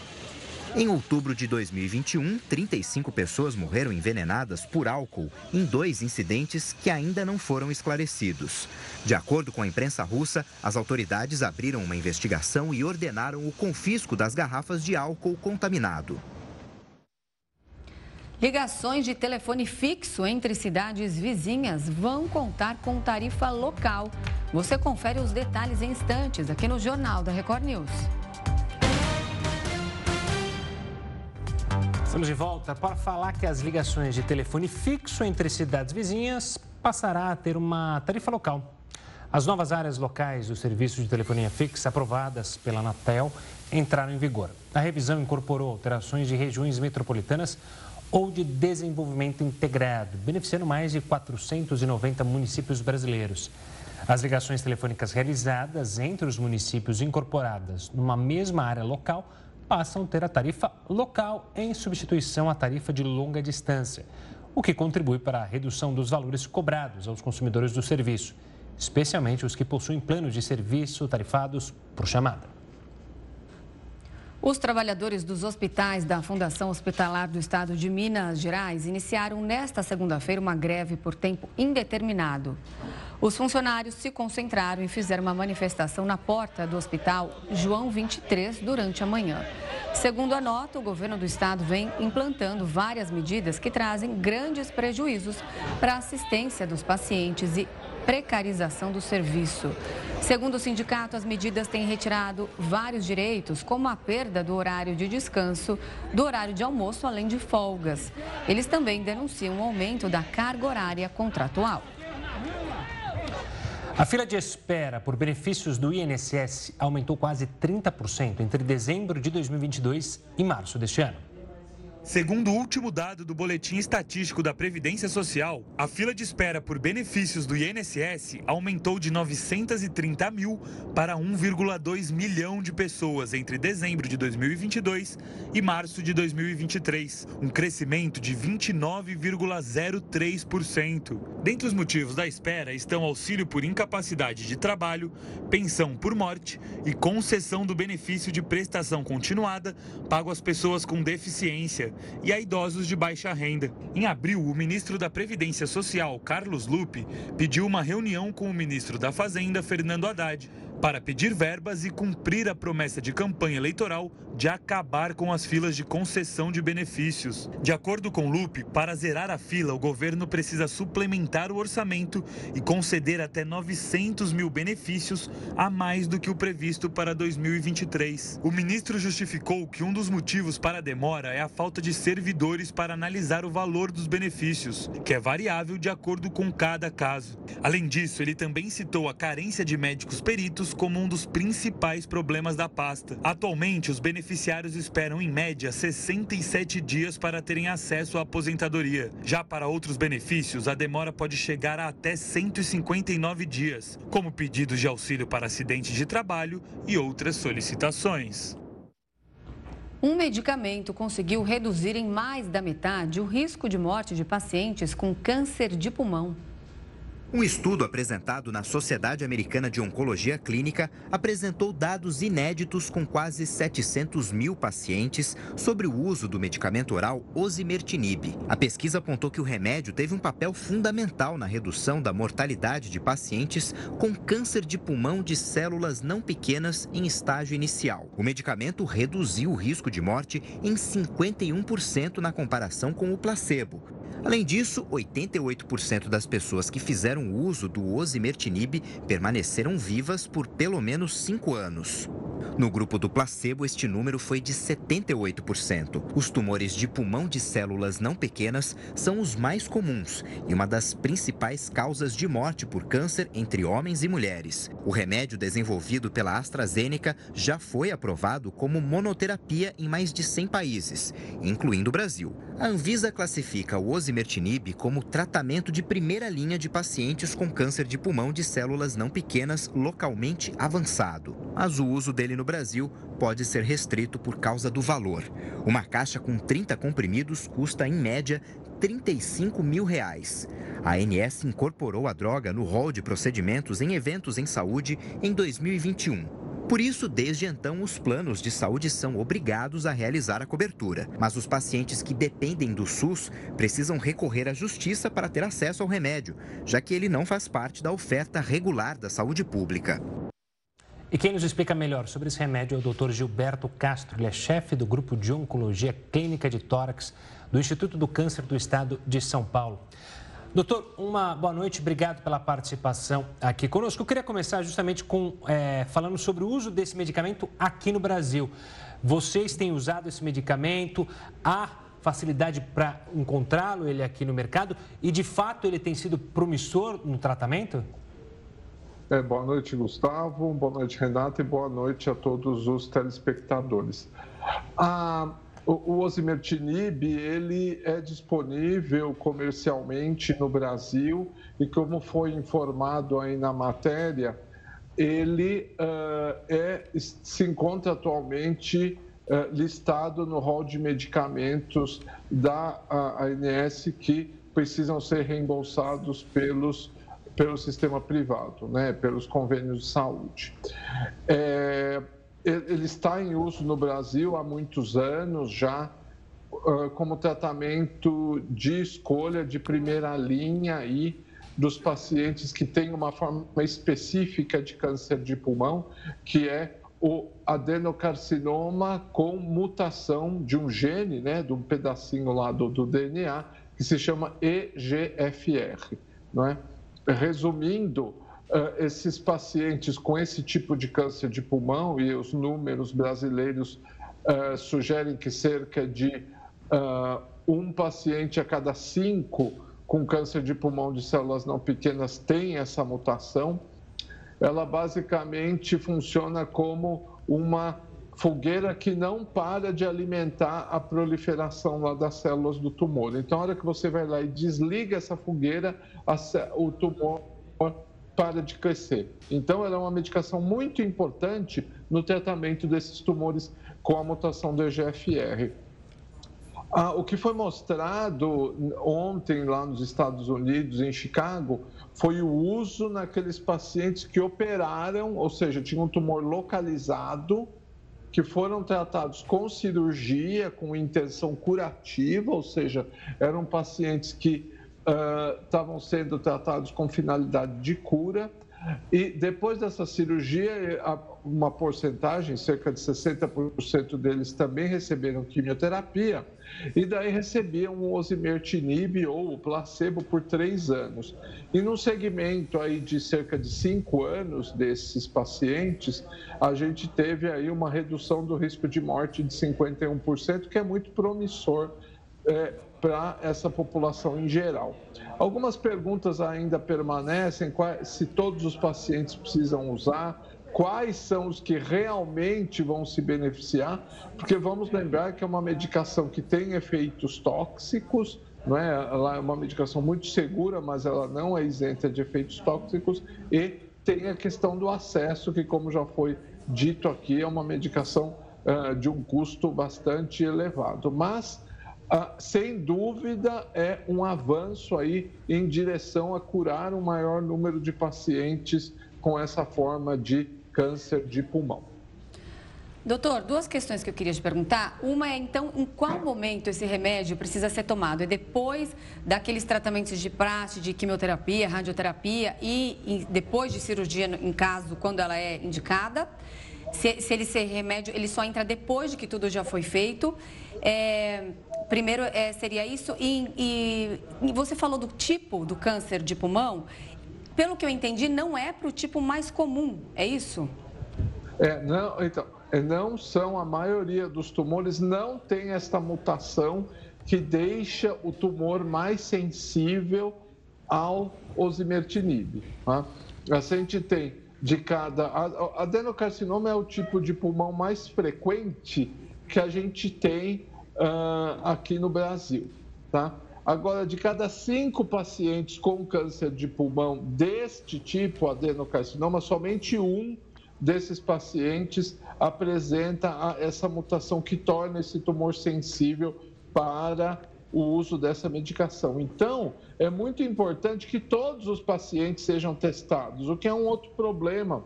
Speaker 4: Em outubro de 2021, 35 pessoas morreram envenenadas por álcool em dois incidentes que ainda não foram esclarecidos. De acordo com a imprensa russa, as autoridades abriram uma investigação e ordenaram o confisco das garrafas de álcool contaminado.
Speaker 1: Ligações de telefone fixo entre cidades vizinhas vão contar com tarifa local. Você confere os detalhes em instantes aqui no Jornal da Record News.
Speaker 2: Estamos de volta para falar que as ligações de telefone fixo entre cidades vizinhas passará a ter uma tarifa local. As novas áreas locais do serviço de telefonia fixa aprovadas pela Anatel entraram em vigor. A revisão incorporou alterações de regiões metropolitanas ou de desenvolvimento integrado, beneficiando mais de 490 municípios brasileiros. As ligações telefônicas realizadas entre os municípios incorporadas numa mesma área local passam a ter a tarifa local em substituição à tarifa de longa distância, o que contribui para a redução dos valores cobrados aos consumidores do serviço, especialmente os que possuem planos de serviço tarifados por chamada.
Speaker 1: Os trabalhadores dos hospitais da Fundação Hospitalar do Estado de Minas Gerais iniciaram nesta segunda-feira uma greve por tempo indeterminado. Os funcionários se concentraram e fizeram uma manifestação na porta do Hospital João 23 durante a manhã. Segundo a nota, o governo do estado vem implantando várias medidas que trazem grandes prejuízos para a assistência dos pacientes e precarização do serviço. Segundo o sindicato, as medidas têm retirado vários direitos, como a perda do horário de descanso, do horário de almoço, além de folgas. Eles também denunciam o aumento da carga horária contratual.
Speaker 2: A fila de espera por benefícios do INSS aumentou quase 30% entre dezembro de 2022 e março deste ano.
Speaker 11: Segundo o último dado do Boletim Estatístico da Previdência Social, a fila de espera por benefícios do INSS aumentou de 930 mil para 1,2 milhão de pessoas entre dezembro de 2022 e março de 2023, um crescimento de 29,03%. Dentre os motivos da espera estão auxílio por incapacidade de trabalho, pensão por morte e concessão do benefício de prestação continuada pago às pessoas com deficiência. E a idosos de baixa renda. Em abril, o ministro da Previdência Social, Carlos Lupe, pediu uma reunião com o ministro da Fazenda, Fernando Haddad, para pedir verbas e cumprir a promessa de campanha eleitoral de acabar com as filas de concessão de benefícios. De acordo com Lupe, para zerar a fila, o governo precisa suplementar o orçamento e conceder até 900 mil benefícios a mais do que o previsto para 2023. O ministro justificou que um dos motivos para a demora é a falta de servidores para analisar o valor dos benefícios, que é variável de acordo com cada caso. Além disso, ele também citou a carência de médicos peritos como um dos principais problemas da pasta. Atualmente, os beneficiários esperam em média 67 dias para terem acesso à aposentadoria. Já para outros benefícios, a demora pode chegar a até 159 dias, como pedidos de auxílio para acidentes de trabalho e outras solicitações.
Speaker 1: Um medicamento conseguiu reduzir em mais da metade o risco de morte de pacientes com câncer de pulmão.
Speaker 4: Um estudo apresentado na Sociedade Americana de Oncologia Clínica apresentou dados inéditos com quase 700 mil pacientes sobre o uso do medicamento oral osimertinib. A pesquisa apontou que o remédio teve um papel fundamental na redução da mortalidade de pacientes com câncer de pulmão de células não pequenas em estágio inicial. O medicamento reduziu o risco de morte em 51% na comparação com o placebo. Além disso, 88% das pessoas que fizeram uso do osimertinib permaneceram vivas por pelo menos 5 anos. No grupo do placebo, este número foi de 78%. Os tumores de pulmão de células não pequenas são os mais comuns e uma das principais causas de morte por câncer entre homens e mulheres. O remédio desenvolvido pela AstraZeneca já foi aprovado como monoterapia em mais de 100 países, incluindo o Brasil. A Anvisa classifica o osimertinib como tratamento de primeira linha de pacientes com câncer de pulmão de células não pequenas localmente avançado. Mas o uso dele no Brasil pode ser restrito por causa do valor. Uma caixa com 30 comprimidos custa, em média, 35 mil reais. A ANS incorporou a droga no rol de procedimentos em eventos em saúde em 2021. Por isso, desde então, os planos de saúde são obrigados a realizar a cobertura. Mas os pacientes que dependem do SUS precisam recorrer à justiça para ter acesso ao remédio, já que ele não faz parte da oferta regular da saúde pública.
Speaker 2: E quem nos explica melhor sobre esse remédio é o Dr. Gilberto Castro. Ele é chefe do grupo de oncologia clínica de tórax do Instituto do Câncer do Estado de São Paulo. Doutor, uma boa noite, obrigado pela participação aqui conosco. Eu queria começar justamente com é, falando sobre o uso desse medicamento aqui no Brasil. Vocês têm usado esse medicamento? Há facilidade para encontrá-lo ele aqui no mercado? E de fato ele tem sido promissor no tratamento?
Speaker 12: É, boa noite, Gustavo. Boa noite, Renata. E boa noite a todos os telespectadores. Ah, o, osimertinib, ele é disponível comercialmente no Brasil e como foi informado aí na matéria, ele uh, é, se encontra atualmente uh, listado no rol de medicamentos da ANS que precisam ser reembolsados pelos pelo sistema privado, né, pelos convênios de saúde. É, ele está em uso no Brasil há muitos anos já como tratamento de escolha de primeira linha aí dos pacientes que têm uma forma específica de câncer de pulmão, que é o adenocarcinoma com mutação de um gene, né, de um pedacinho lá do, do DNA, que se chama EGFR. Não é? Resumindo, uh, esses pacientes com esse tipo de câncer de pulmão, e os números brasileiros uh, sugerem que cerca de uh, um paciente a cada cinco com câncer de pulmão de células não pequenas tem essa mutação, ela basicamente funciona como uma fogueira que não para de alimentar a proliferação lá das células do tumor. Então, a hora que você vai lá e desliga essa fogueira, o tumor para de crescer. Então, ela é uma medicação muito importante no tratamento desses tumores com a mutação do EGFR. Ah, o que foi mostrado ontem lá nos Estados Unidos, em Chicago, foi o uso naqueles pacientes que operaram, ou seja, tinham um tumor localizado que foram tratados com cirurgia, com intenção curativa, ou seja, eram pacientes que uh, estavam sendo tratados com finalidade de cura. E depois dessa cirurgia, uma porcentagem, cerca de 60% deles também receberam quimioterapia e daí recebiam o osimertinib ou o placebo por três anos. E num segmento aí de cerca de cinco anos desses pacientes, a gente teve aí uma redução do risco de morte de 51%, que é muito promissor é, para essa população em geral. Algumas perguntas ainda permanecem: se todos os pacientes precisam usar, quais são os que realmente vão se beneficiar, porque vamos lembrar que é uma medicação que tem efeitos tóxicos, não é? Ela é uma medicação muito segura, mas ela não é isenta de efeitos tóxicos e tem a questão do acesso, que como já foi dito aqui, é uma medicação uh, de um custo bastante elevado. Mas ah, sem dúvida é um avanço aí em direção a curar um maior número de pacientes com essa forma de câncer de pulmão.
Speaker 1: Doutor, duas questões que eu queria te perguntar. Uma é, então, em qual momento esse remédio precisa ser tomado? É depois daqueles tratamentos de praxe, de quimioterapia, radioterapia e, depois de cirurgia, em caso, quando ela é indicada? Se, se ele ser remédio, ele só entra depois de que tudo já foi feito. É, primeiro é, seria isso. E, e, e, você falou do tipo do câncer de pulmão. Pelo que eu entendi, não é para o tipo mais comum, é isso?
Speaker 12: É, não, então, é, não são, a maioria dos tumores não tem esta mutação que deixa o tumor mais sensível ao osimertinib. Tá? A gente tem de cada. Adenocarcinoma é o tipo de pulmão mais frequente que a gente tem uh, aqui no Brasil, tá? Agora, de cada cinco pacientes com câncer de pulmão deste tipo, adenocarcinoma, somente um desses pacientes apresenta essa mutação que torna esse tumor sensível para o uso dessa medicação. Então, é muito importante que todos os pacientes sejam testados, o que é um outro problema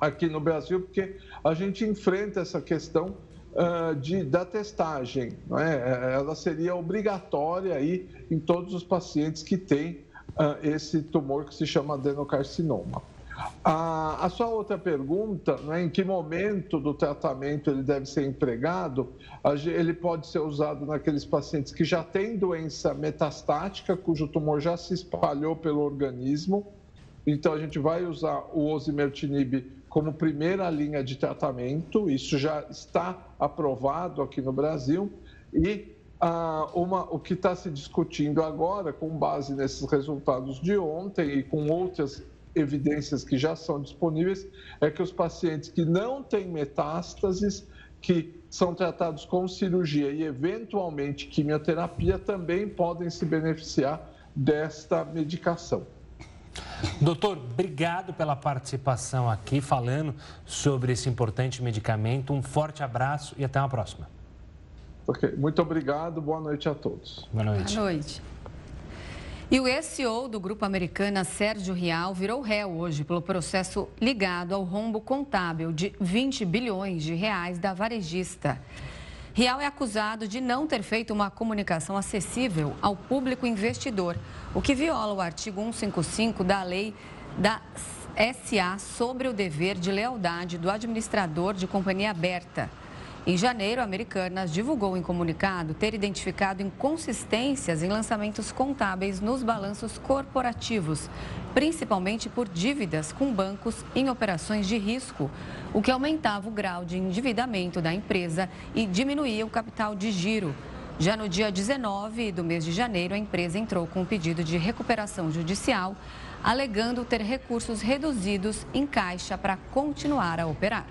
Speaker 12: aqui no Brasil, porque a gente enfrenta essa questão uh, de, da testagem. Não é? é? Ela seria obrigatória aí em todos os pacientes que têm uh, esse tumor que se chama adenocarcinoma. A, a sua outra pergunta, né, em que momento do tratamento ele deve ser empregado, ele pode ser usado naqueles pacientes que já têm doença metastática, cujo tumor já se espalhou pelo organismo. Então, a gente vai usar o osimertinib como primeira linha de tratamento, isso já está aprovado aqui no Brasil, e ah, uma, o que está se discutindo agora, com base nesses resultados de ontem e com outras evidências que já são disponíveis, é que os pacientes que não têm metástases, que são tratados com cirurgia e eventualmente quimioterapia, também podem se beneficiar desta medicação.
Speaker 2: Doutor, obrigado pela participação aqui, falando sobre esse importante medicamento. Um forte abraço e até uma próxima.
Speaker 12: Ok, muito obrigado. Boa noite a todos.
Speaker 2: Boa noite.
Speaker 1: Boa noite. E o ex-CEO do Grupo Americana, Sérgio Rial, virou réu hoje pelo processo ligado ao rombo contábil de 20 bilhões de reais da varejista. Rial é acusado de não ter feito uma comunicação acessível ao público investidor, o que viola o artigo 155 da lei da SA sobre o dever de lealdade do administrador de companhia aberta. Em janeiro, a Americanas divulgou em comunicado ter identificado inconsistências em lançamentos contábeis nos balanços corporativos, principalmente por dívidas com bancos em operações de risco, o que aumentava o grau de endividamento da empresa e diminuía o capital de giro. Já no dia 19 do mês de janeiro, a empresa entrou com um pedido de recuperação judicial, alegando ter recursos reduzidos em caixa para continuar a operar.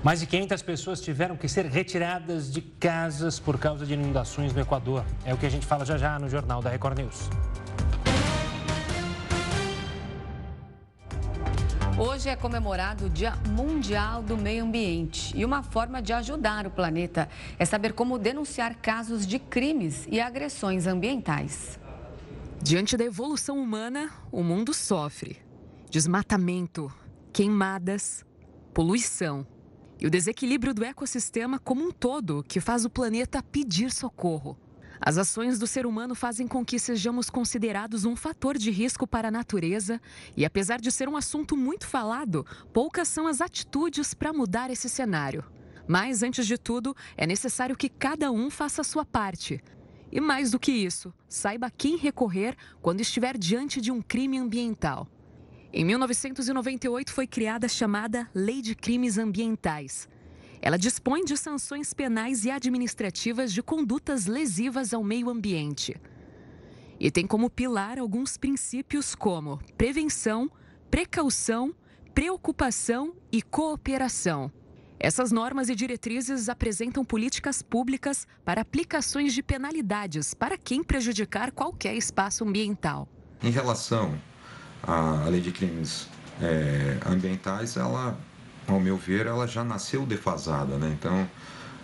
Speaker 2: Mais de 500 pessoas tiveram que ser retiradas de casas por causa de inundações no Equador. É o que a gente fala já já no Jornal da Record News.
Speaker 1: Hoje é comemorado o Dia Mundial do Meio Ambiente. E uma forma de ajudar o planeta é saber como denunciar casos de crimes e agressões ambientais.
Speaker 7: Diante da evolução humana, o mundo sofre. Desmatamento, queimadas, poluição e o desequilíbrio do ecossistema como um todo que faz o planeta pedir socorro. As ações do ser humano fazem com que sejamos considerados um fator de risco para a natureza, e apesar de ser um assunto muito falado, poucas são as atitudes para mudar esse cenário. Mas, antes de tudo, é necessário que cada um faça a sua parte. E mais do que isso, saiba quem recorrer quando estiver diante de um crime ambiental. Em 1998 foi criada a chamada Lei de Crimes Ambientais. Ela dispõe de sanções penais e administrativas de condutas lesivas ao meio ambiente. E tem como pilar alguns princípios como prevenção, precaução, preocupação e cooperação. Essas normas e diretrizes apresentam políticas públicas para aplicações de penalidades para quem prejudicar qualquer espaço ambiental.
Speaker 13: Em relação à lei de crimes é, ambientais, ela ao meu ver, ela já nasceu defasada, né? Então,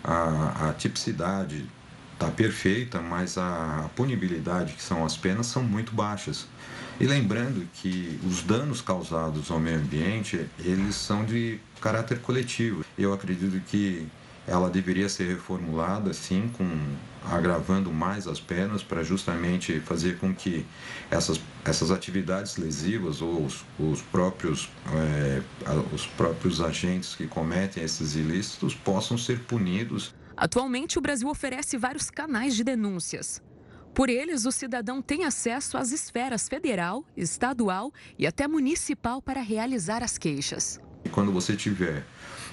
Speaker 13: a, a tipicidade está perfeita, mas a punibilidade, que são as penas, são muito baixas. E lembrando que os danos causados ao meio ambiente, eles são de caráter coletivo. Eu acredito que ela deveria ser reformulada, sim, com agravando mais as penas para justamente fazer com que essas, essas atividades lesivas ou os, os, próprios, é, os próprios agentes que cometem esses ilícitos possam ser punidos.
Speaker 7: Atualmente, o Brasil oferece vários canais de denúncias. Por eles, o cidadão tem acesso às esferas federal, estadual e até municipal para realizar as queixas.
Speaker 13: Quando você tiver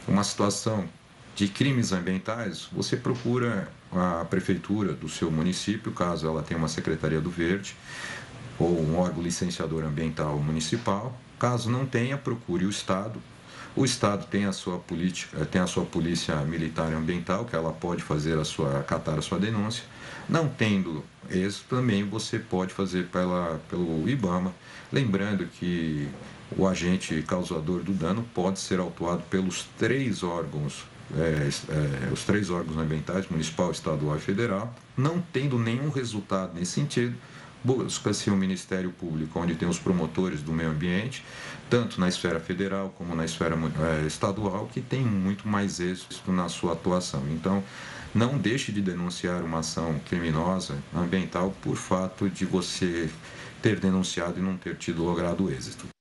Speaker 13: uma situação de crimes ambientais, você procura a prefeitura do seu município, caso ela tenha uma secretaria do verde ou um órgão licenciador ambiental municipal. Caso não tenha, procure o estado. O estado tem a sua política, tem a sua polícia militar ambiental, que ela pode fazer a sua acatar a sua denúncia. Não tendo isso, também você pode fazer pela, pelo IBAMA, lembrando que o agente causador do dano pode ser autuado pelos três órgãos é, é, os três órgãos ambientais, municipal, estadual e federal, não tendo nenhum resultado nesse sentido, busca-se um Ministério Público onde tem os promotores do meio ambiente, tanto na esfera federal como na esfera é, estadual, que tem muito mais êxito na sua atuação. Então, não deixe de denunciar uma ação criminosa ambiental por fato de você ter denunciado e não ter tido logrado êxito.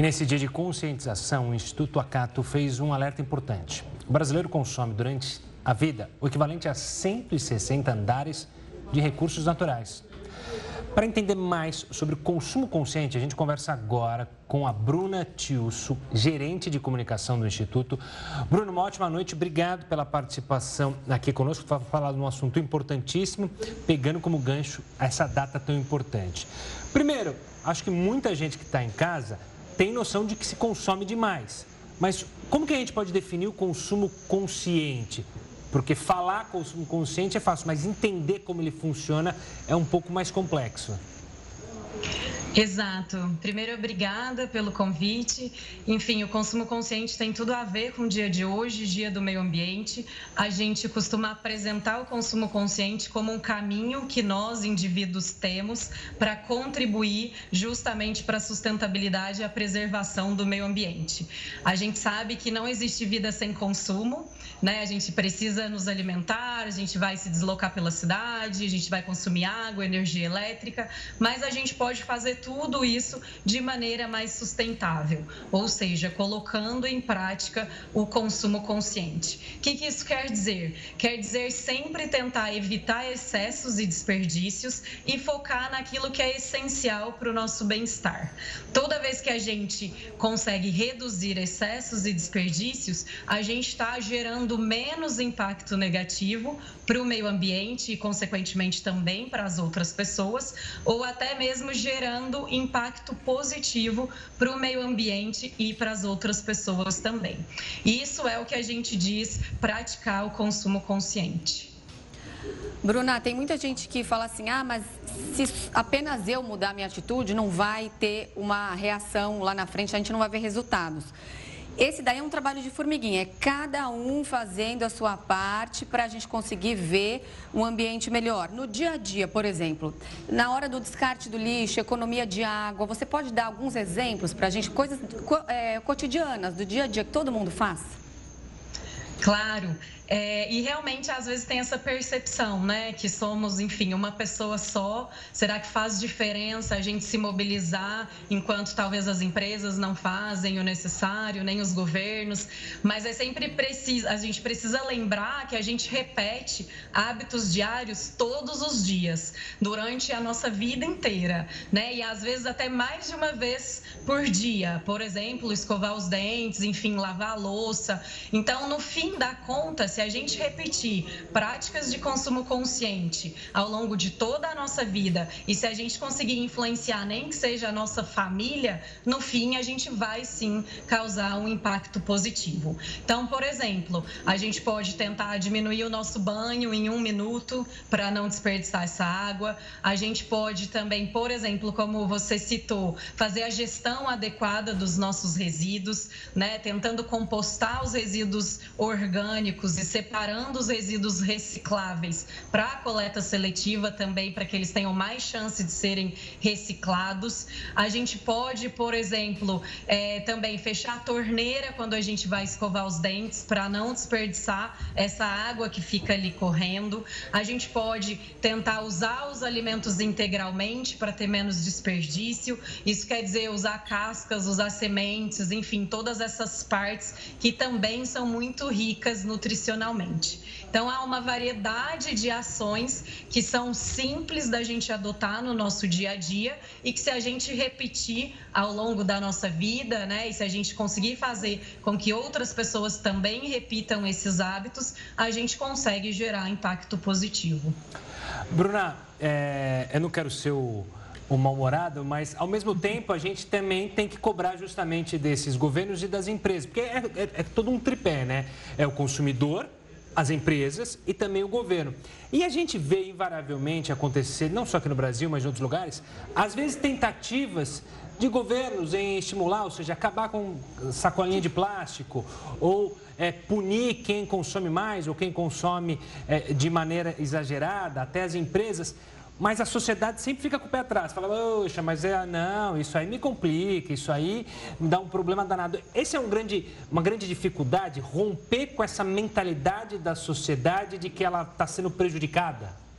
Speaker 2: E nesse dia de conscientização, o Instituto Acato fez um alerta importante. O brasileiro consome durante a vida o equivalente a 160 andares de recursos naturais. Para entender mais sobre o consumo consciente, a gente conversa agora com a Bruna Tiusso, gerente de comunicação do Instituto. Bruno, uma ótima noite. Obrigado pela participação aqui conosco para falar de um assunto importantíssimo, pegando como gancho essa data tão importante. Primeiro, acho que muita gente que está em casa tem noção de que se consome demais. Mas como que a gente pode definir o consumo consciente? Porque falar consumo consciente é fácil, mas entender como ele funciona é um pouco mais complexo.
Speaker 14: Exato. Primeiro, obrigada pelo convite. Enfim, o consumo consciente tem tudo a ver com o dia de hoje, dia do meio ambiente. A gente costuma apresentar o consumo consciente como um caminho que nós, indivíduos, temos para contribuir justamente para a sustentabilidade e a preservação do meio ambiente. A gente sabe que não existe vida sem consumo, né? A gente precisa nos alimentar, a gente vai se deslocar pela cidade, a gente vai consumir água, energia elétrica, mas a gente pode fazer tudo isso de maneira mais sustentável, ou seja, colocando em prática o consumo consciente. O que, que isso quer dizer? Quer dizer sempre tentar evitar excessos e desperdícios e focar naquilo que é essencial para o nosso bem-estar. Toda vez que a gente consegue reduzir excessos e desperdícios, a gente está gerando menos impacto negativo para o meio ambiente e, consequentemente, também para as outras pessoas, ou até mesmo gerando impacto positivo para o meio ambiente e para as outras pessoas também. Isso é o que a gente diz praticar o consumo consciente.
Speaker 1: Bruna, tem muita gente que fala assim: ah, mas se apenas eu mudar minha atitude, não vai ter uma reação lá na frente, a gente não vai ver resultados. Esse daí é um trabalho de formiguinha, é cada um fazendo a sua parte para a gente conseguir ver um ambiente melhor. No dia a dia, por exemplo, na hora do descarte do lixo, economia de água, você pode dar alguns exemplos para a gente, coisas é, cotidianas, do dia a dia que todo mundo faz?
Speaker 14: Claro. É, e realmente, às vezes, tem essa percepção, né? Que somos, enfim, uma pessoa só. Será que faz diferença a gente se mobilizar enquanto talvez as empresas não fazem o necessário, nem os governos? Mas é sempre preciso, a gente precisa lembrar que a gente repete hábitos diários todos os dias, durante a nossa vida inteira, né? E às vezes até mais de uma vez por dia. Por exemplo, escovar os dentes, enfim, lavar a louça. Então, no fim da conta, se se a gente repetir práticas de consumo consciente ao longo de toda a nossa vida e se a gente conseguir influenciar nem que seja a nossa família, no fim a gente vai sim causar um impacto positivo. Então, por exemplo, a gente pode tentar diminuir o nosso banho em um minuto para não desperdiçar essa água. A gente pode também, por exemplo, como você citou, fazer a gestão adequada dos nossos resíduos, né? Tentando compostar os resíduos orgânicos separando os resíduos recicláveis para a coleta seletiva também, para que eles tenham mais chance de serem reciclados. A gente pode, por exemplo, é, também fechar a torneira quando a gente vai escovar os dentes, para não desperdiçar essa água que fica ali correndo. A gente pode tentar usar os alimentos integralmente para ter menos desperdício. Isso quer dizer usar cascas, usar sementes, enfim, todas essas partes que também são muito ricas nutricionalmente então, há uma variedade de ações que são simples da gente adotar no nosso dia a dia e que, se a gente repetir ao longo da nossa vida, né, e se a gente conseguir fazer com que outras pessoas também repitam esses hábitos, a gente consegue gerar impacto positivo.
Speaker 2: Bruna, é, eu não quero ser o o mal-humorado, mas ao mesmo tempo a gente também tem que cobrar justamente desses governos e das empresas, porque é, é, é todo um tripé, né? É o consumidor, as empresas e também o governo. E a gente vê invariavelmente acontecer, não só aqui no Brasil, mas em outros lugares, às vezes tentativas de governos em estimular, ou seja, acabar com sacolinha de plástico ou é, punir quem consome mais ou quem consome é, de maneira exagerada, até as empresas mas a sociedade sempre fica com o pé atrás. Fala, poxa, mas é, não, isso aí me complica, isso aí me dá um problema danado. Essa é um grande, uma grande dificuldade, romper com essa mentalidade da sociedade de que ela está sendo prejudicada.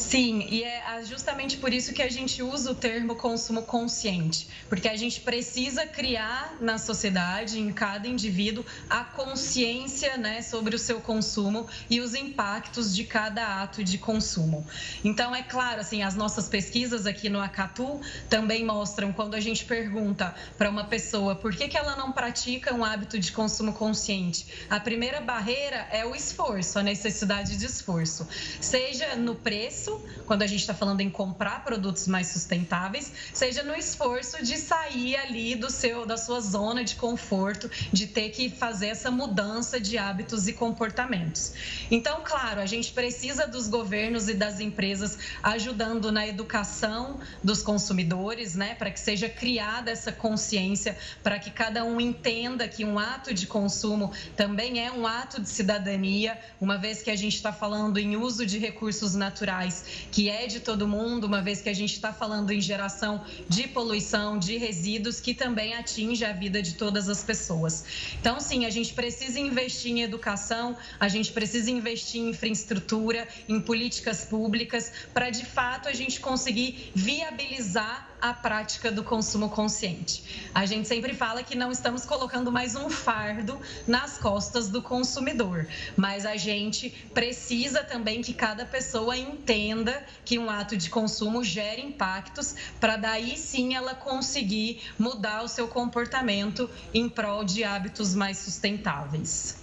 Speaker 14: Sim, e é justamente por isso que a gente usa o termo consumo consciente, porque a gente precisa criar na sociedade, em cada indivíduo, a consciência né, sobre o seu consumo e os impactos de cada ato de consumo. Então, é claro, assim, as nossas pesquisas aqui no Acatu também mostram quando a gente pergunta para uma pessoa por que, que ela não pratica um hábito de consumo consciente. A primeira barreira é o esforço, a necessidade de esforço, seja no preço quando a gente está falando em comprar produtos mais sustentáveis, seja no esforço de sair ali do seu, da sua zona de conforto, de ter que fazer essa mudança de hábitos e comportamentos. Então, claro, a gente precisa dos governos e das empresas ajudando na educação dos consumidores, né, para que seja criada essa consciência, para que cada um entenda que um ato de consumo também é um ato de cidadania, uma vez que a gente está falando em uso de recursos naturais que é de todo mundo, uma vez que a gente está falando em geração de poluição, de resíduos, que também atinge a vida de todas as pessoas. Então, sim, a gente precisa investir em educação, a gente precisa investir em infraestrutura, em políticas públicas, para de fato a gente conseguir viabilizar a prática do consumo consciente. A gente sempre fala que não estamos colocando mais um fardo nas costas do consumidor, mas a gente precisa também que cada pessoa entenda que um ato de consumo gera impactos para daí sim ela conseguir mudar o seu comportamento em prol de hábitos mais sustentáveis.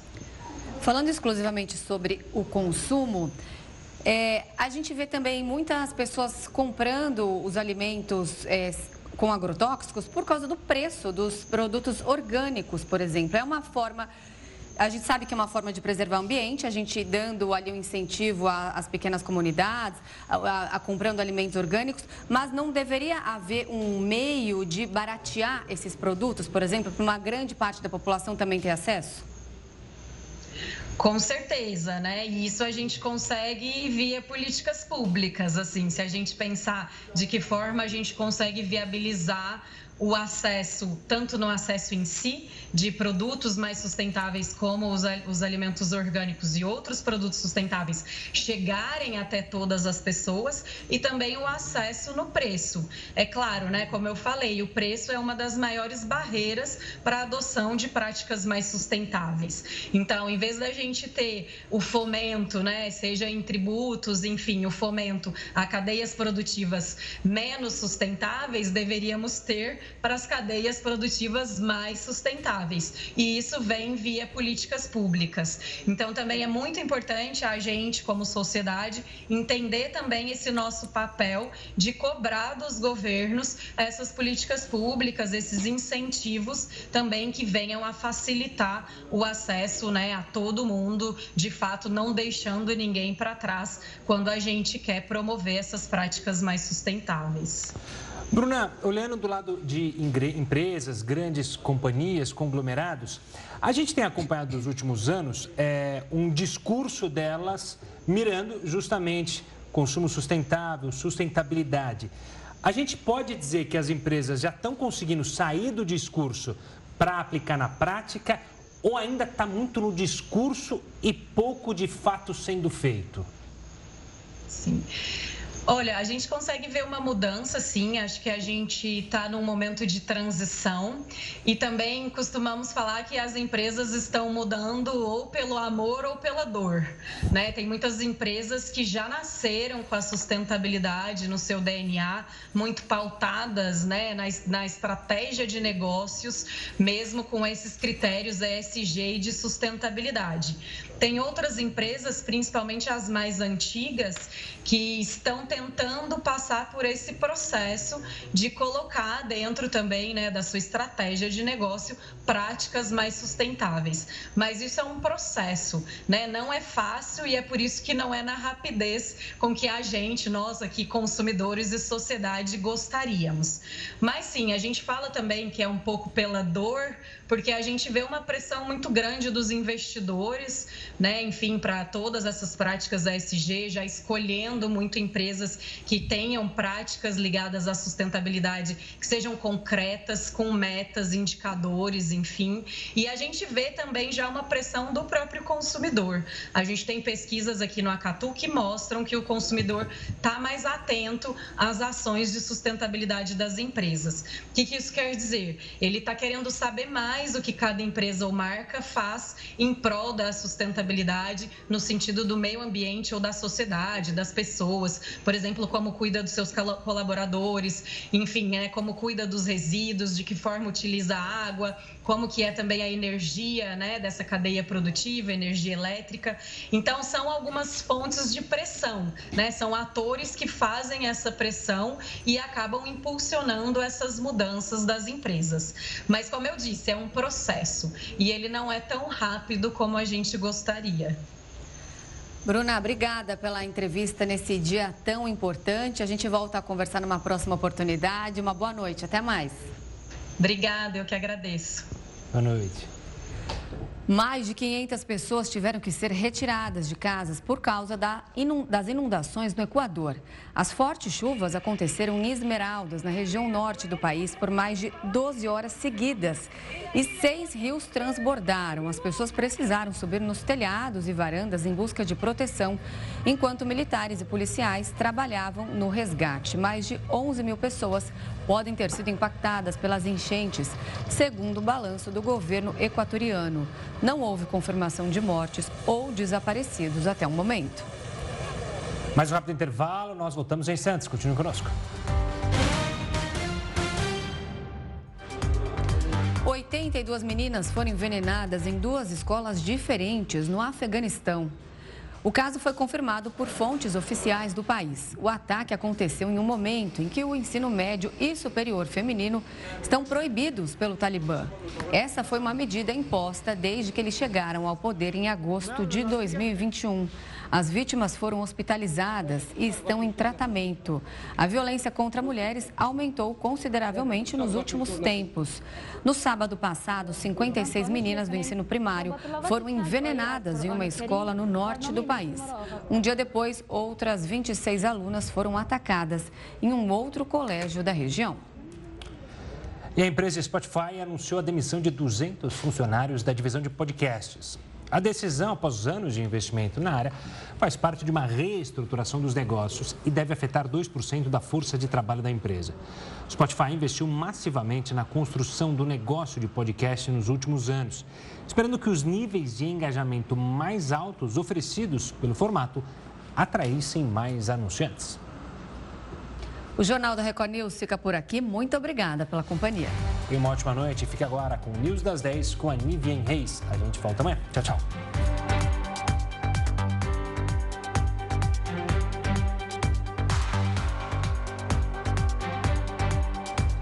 Speaker 1: Falando exclusivamente sobre o consumo, é, a gente vê também muitas pessoas comprando os alimentos é, com agrotóxicos por causa do preço dos produtos orgânicos, por exemplo. É uma forma. A gente sabe que é uma forma de preservar o ambiente, a gente dando ali um incentivo às pequenas comunidades, a, a, a comprando alimentos orgânicos, mas não deveria haver um meio de baratear esses produtos, por exemplo, para uma grande parte da população também ter acesso?
Speaker 14: Com certeza, né? E isso a gente consegue via políticas públicas, assim, se a gente pensar de que forma a gente consegue viabilizar o acesso, tanto no acesso em si, de produtos mais sustentáveis, como os, os alimentos orgânicos e outros produtos sustentáveis, chegarem até todas as pessoas, e também o acesso no preço. É claro, né, como eu falei, o preço é uma das maiores barreiras para a adoção de práticas mais sustentáveis. Então, em vez da gente ter o fomento, né, seja em tributos, enfim, o fomento a cadeias produtivas menos sustentáveis, deveríamos ter para as cadeias produtivas mais sustentáveis. E isso vem via políticas públicas. Então, também é muito importante a gente, como sociedade, entender também esse nosso papel de cobrar dos governos essas políticas públicas, esses incentivos também que venham a facilitar o acesso né, a todo mundo, de fato, não deixando ninguém para trás quando a gente quer promover essas práticas mais sustentáveis.
Speaker 2: Bruna, olhando do lado de empresas, grandes companhias, conglomerados, a gente tem acompanhado nos últimos anos é, um discurso delas mirando justamente consumo sustentável, sustentabilidade. A gente pode dizer que as empresas já estão conseguindo sair do discurso para aplicar na prática ou ainda está muito no discurso e pouco de fato sendo feito?
Speaker 14: Sim. Olha, a gente consegue ver uma mudança, sim. Acho que a gente está num momento de transição e também costumamos falar que as empresas estão mudando ou pelo amor ou pela dor. Né? Tem muitas empresas que já nasceram com a sustentabilidade no seu DNA, muito pautadas né, na, na estratégia de negócios, mesmo com esses critérios ESG e de sustentabilidade. Tem outras empresas, principalmente as mais antigas, que estão tentando passar por esse processo de colocar dentro também né, da sua estratégia de negócio práticas mais sustentáveis. Mas isso é um processo, né? não é fácil e é por isso que não é na rapidez com que a gente, nós aqui, consumidores e sociedade, gostaríamos. Mas sim, a gente fala também que é um pouco pela dor, porque a gente vê uma pressão muito grande dos investidores né, enfim, para todas essas práticas ESG, já escolhendo muito empresas que tenham práticas ligadas à sustentabilidade, que sejam concretas, com metas, indicadores, enfim. E a gente vê também já uma pressão do próprio consumidor. A gente tem pesquisas aqui no Acatu que mostram que o consumidor está mais atento às ações de sustentabilidade das empresas. O que, que isso quer dizer? Ele está querendo saber mais o que cada empresa ou marca faz em prol da sustentabilidade sustentabilidade no sentido do meio ambiente ou da sociedade, das pessoas, por exemplo, como cuida dos seus colaboradores, enfim, né, como cuida dos resíduos, de que forma utiliza a água, como que é também a energia, né, dessa cadeia produtiva, energia elétrica. Então são algumas fontes de pressão, né? São atores que fazem essa pressão e acabam impulsionando essas mudanças das empresas. Mas como eu disse, é um processo e ele não é tão rápido como a gente gostaria.
Speaker 1: Bruna, obrigada pela entrevista nesse dia tão importante. A gente volta a conversar numa próxima oportunidade. Uma boa noite, até mais.
Speaker 14: Obrigada, eu que agradeço.
Speaker 2: Boa noite.
Speaker 1: Mais de 500 pessoas tiveram que ser retiradas de casas por causa das inundações no Equador. As fortes chuvas aconteceram em Esmeraldas, na região norte do país, por mais de 12 horas seguidas. E seis rios transbordaram. As pessoas precisaram subir nos telhados e varandas em busca de proteção, enquanto militares e policiais trabalhavam no resgate. Mais de 11 mil pessoas podem ter sido impactadas pelas enchentes, segundo o balanço do governo equatoriano. Não houve confirmação de mortes ou desaparecidos até o momento.
Speaker 2: Mais um rápido intervalo, nós voltamos em Santos. Continue conosco.
Speaker 1: 82 meninas foram envenenadas em duas escolas diferentes no Afeganistão. O caso foi confirmado por fontes oficiais do país. O ataque aconteceu em um momento em que o ensino médio e superior feminino estão proibidos pelo Talibã. Essa foi uma medida imposta desde que eles chegaram ao poder em agosto de 2021. As vítimas foram hospitalizadas e estão em tratamento. A violência contra mulheres aumentou consideravelmente nos últimos tempos. No sábado passado, 56 meninas do ensino primário foram envenenadas em uma escola no norte do país. Um dia depois, outras 26 alunas foram atacadas em um outro colégio da região.
Speaker 2: E a empresa Spotify anunciou a demissão de 200 funcionários da divisão de podcasts. A decisão, após anos de investimento na área, faz parte de uma reestruturação dos negócios e deve afetar 2% da força de trabalho da empresa. Spotify investiu massivamente na construção do negócio de podcast nos últimos anos, esperando que os níveis de engajamento mais altos oferecidos pelo formato atraíssem mais anunciantes.
Speaker 1: O Jornal da Record News fica por aqui. Muito obrigada pela companhia.
Speaker 2: E uma ótima noite. Fique agora com o News das 10 com a Nivian Reis. A gente volta amanhã. Tchau, tchau.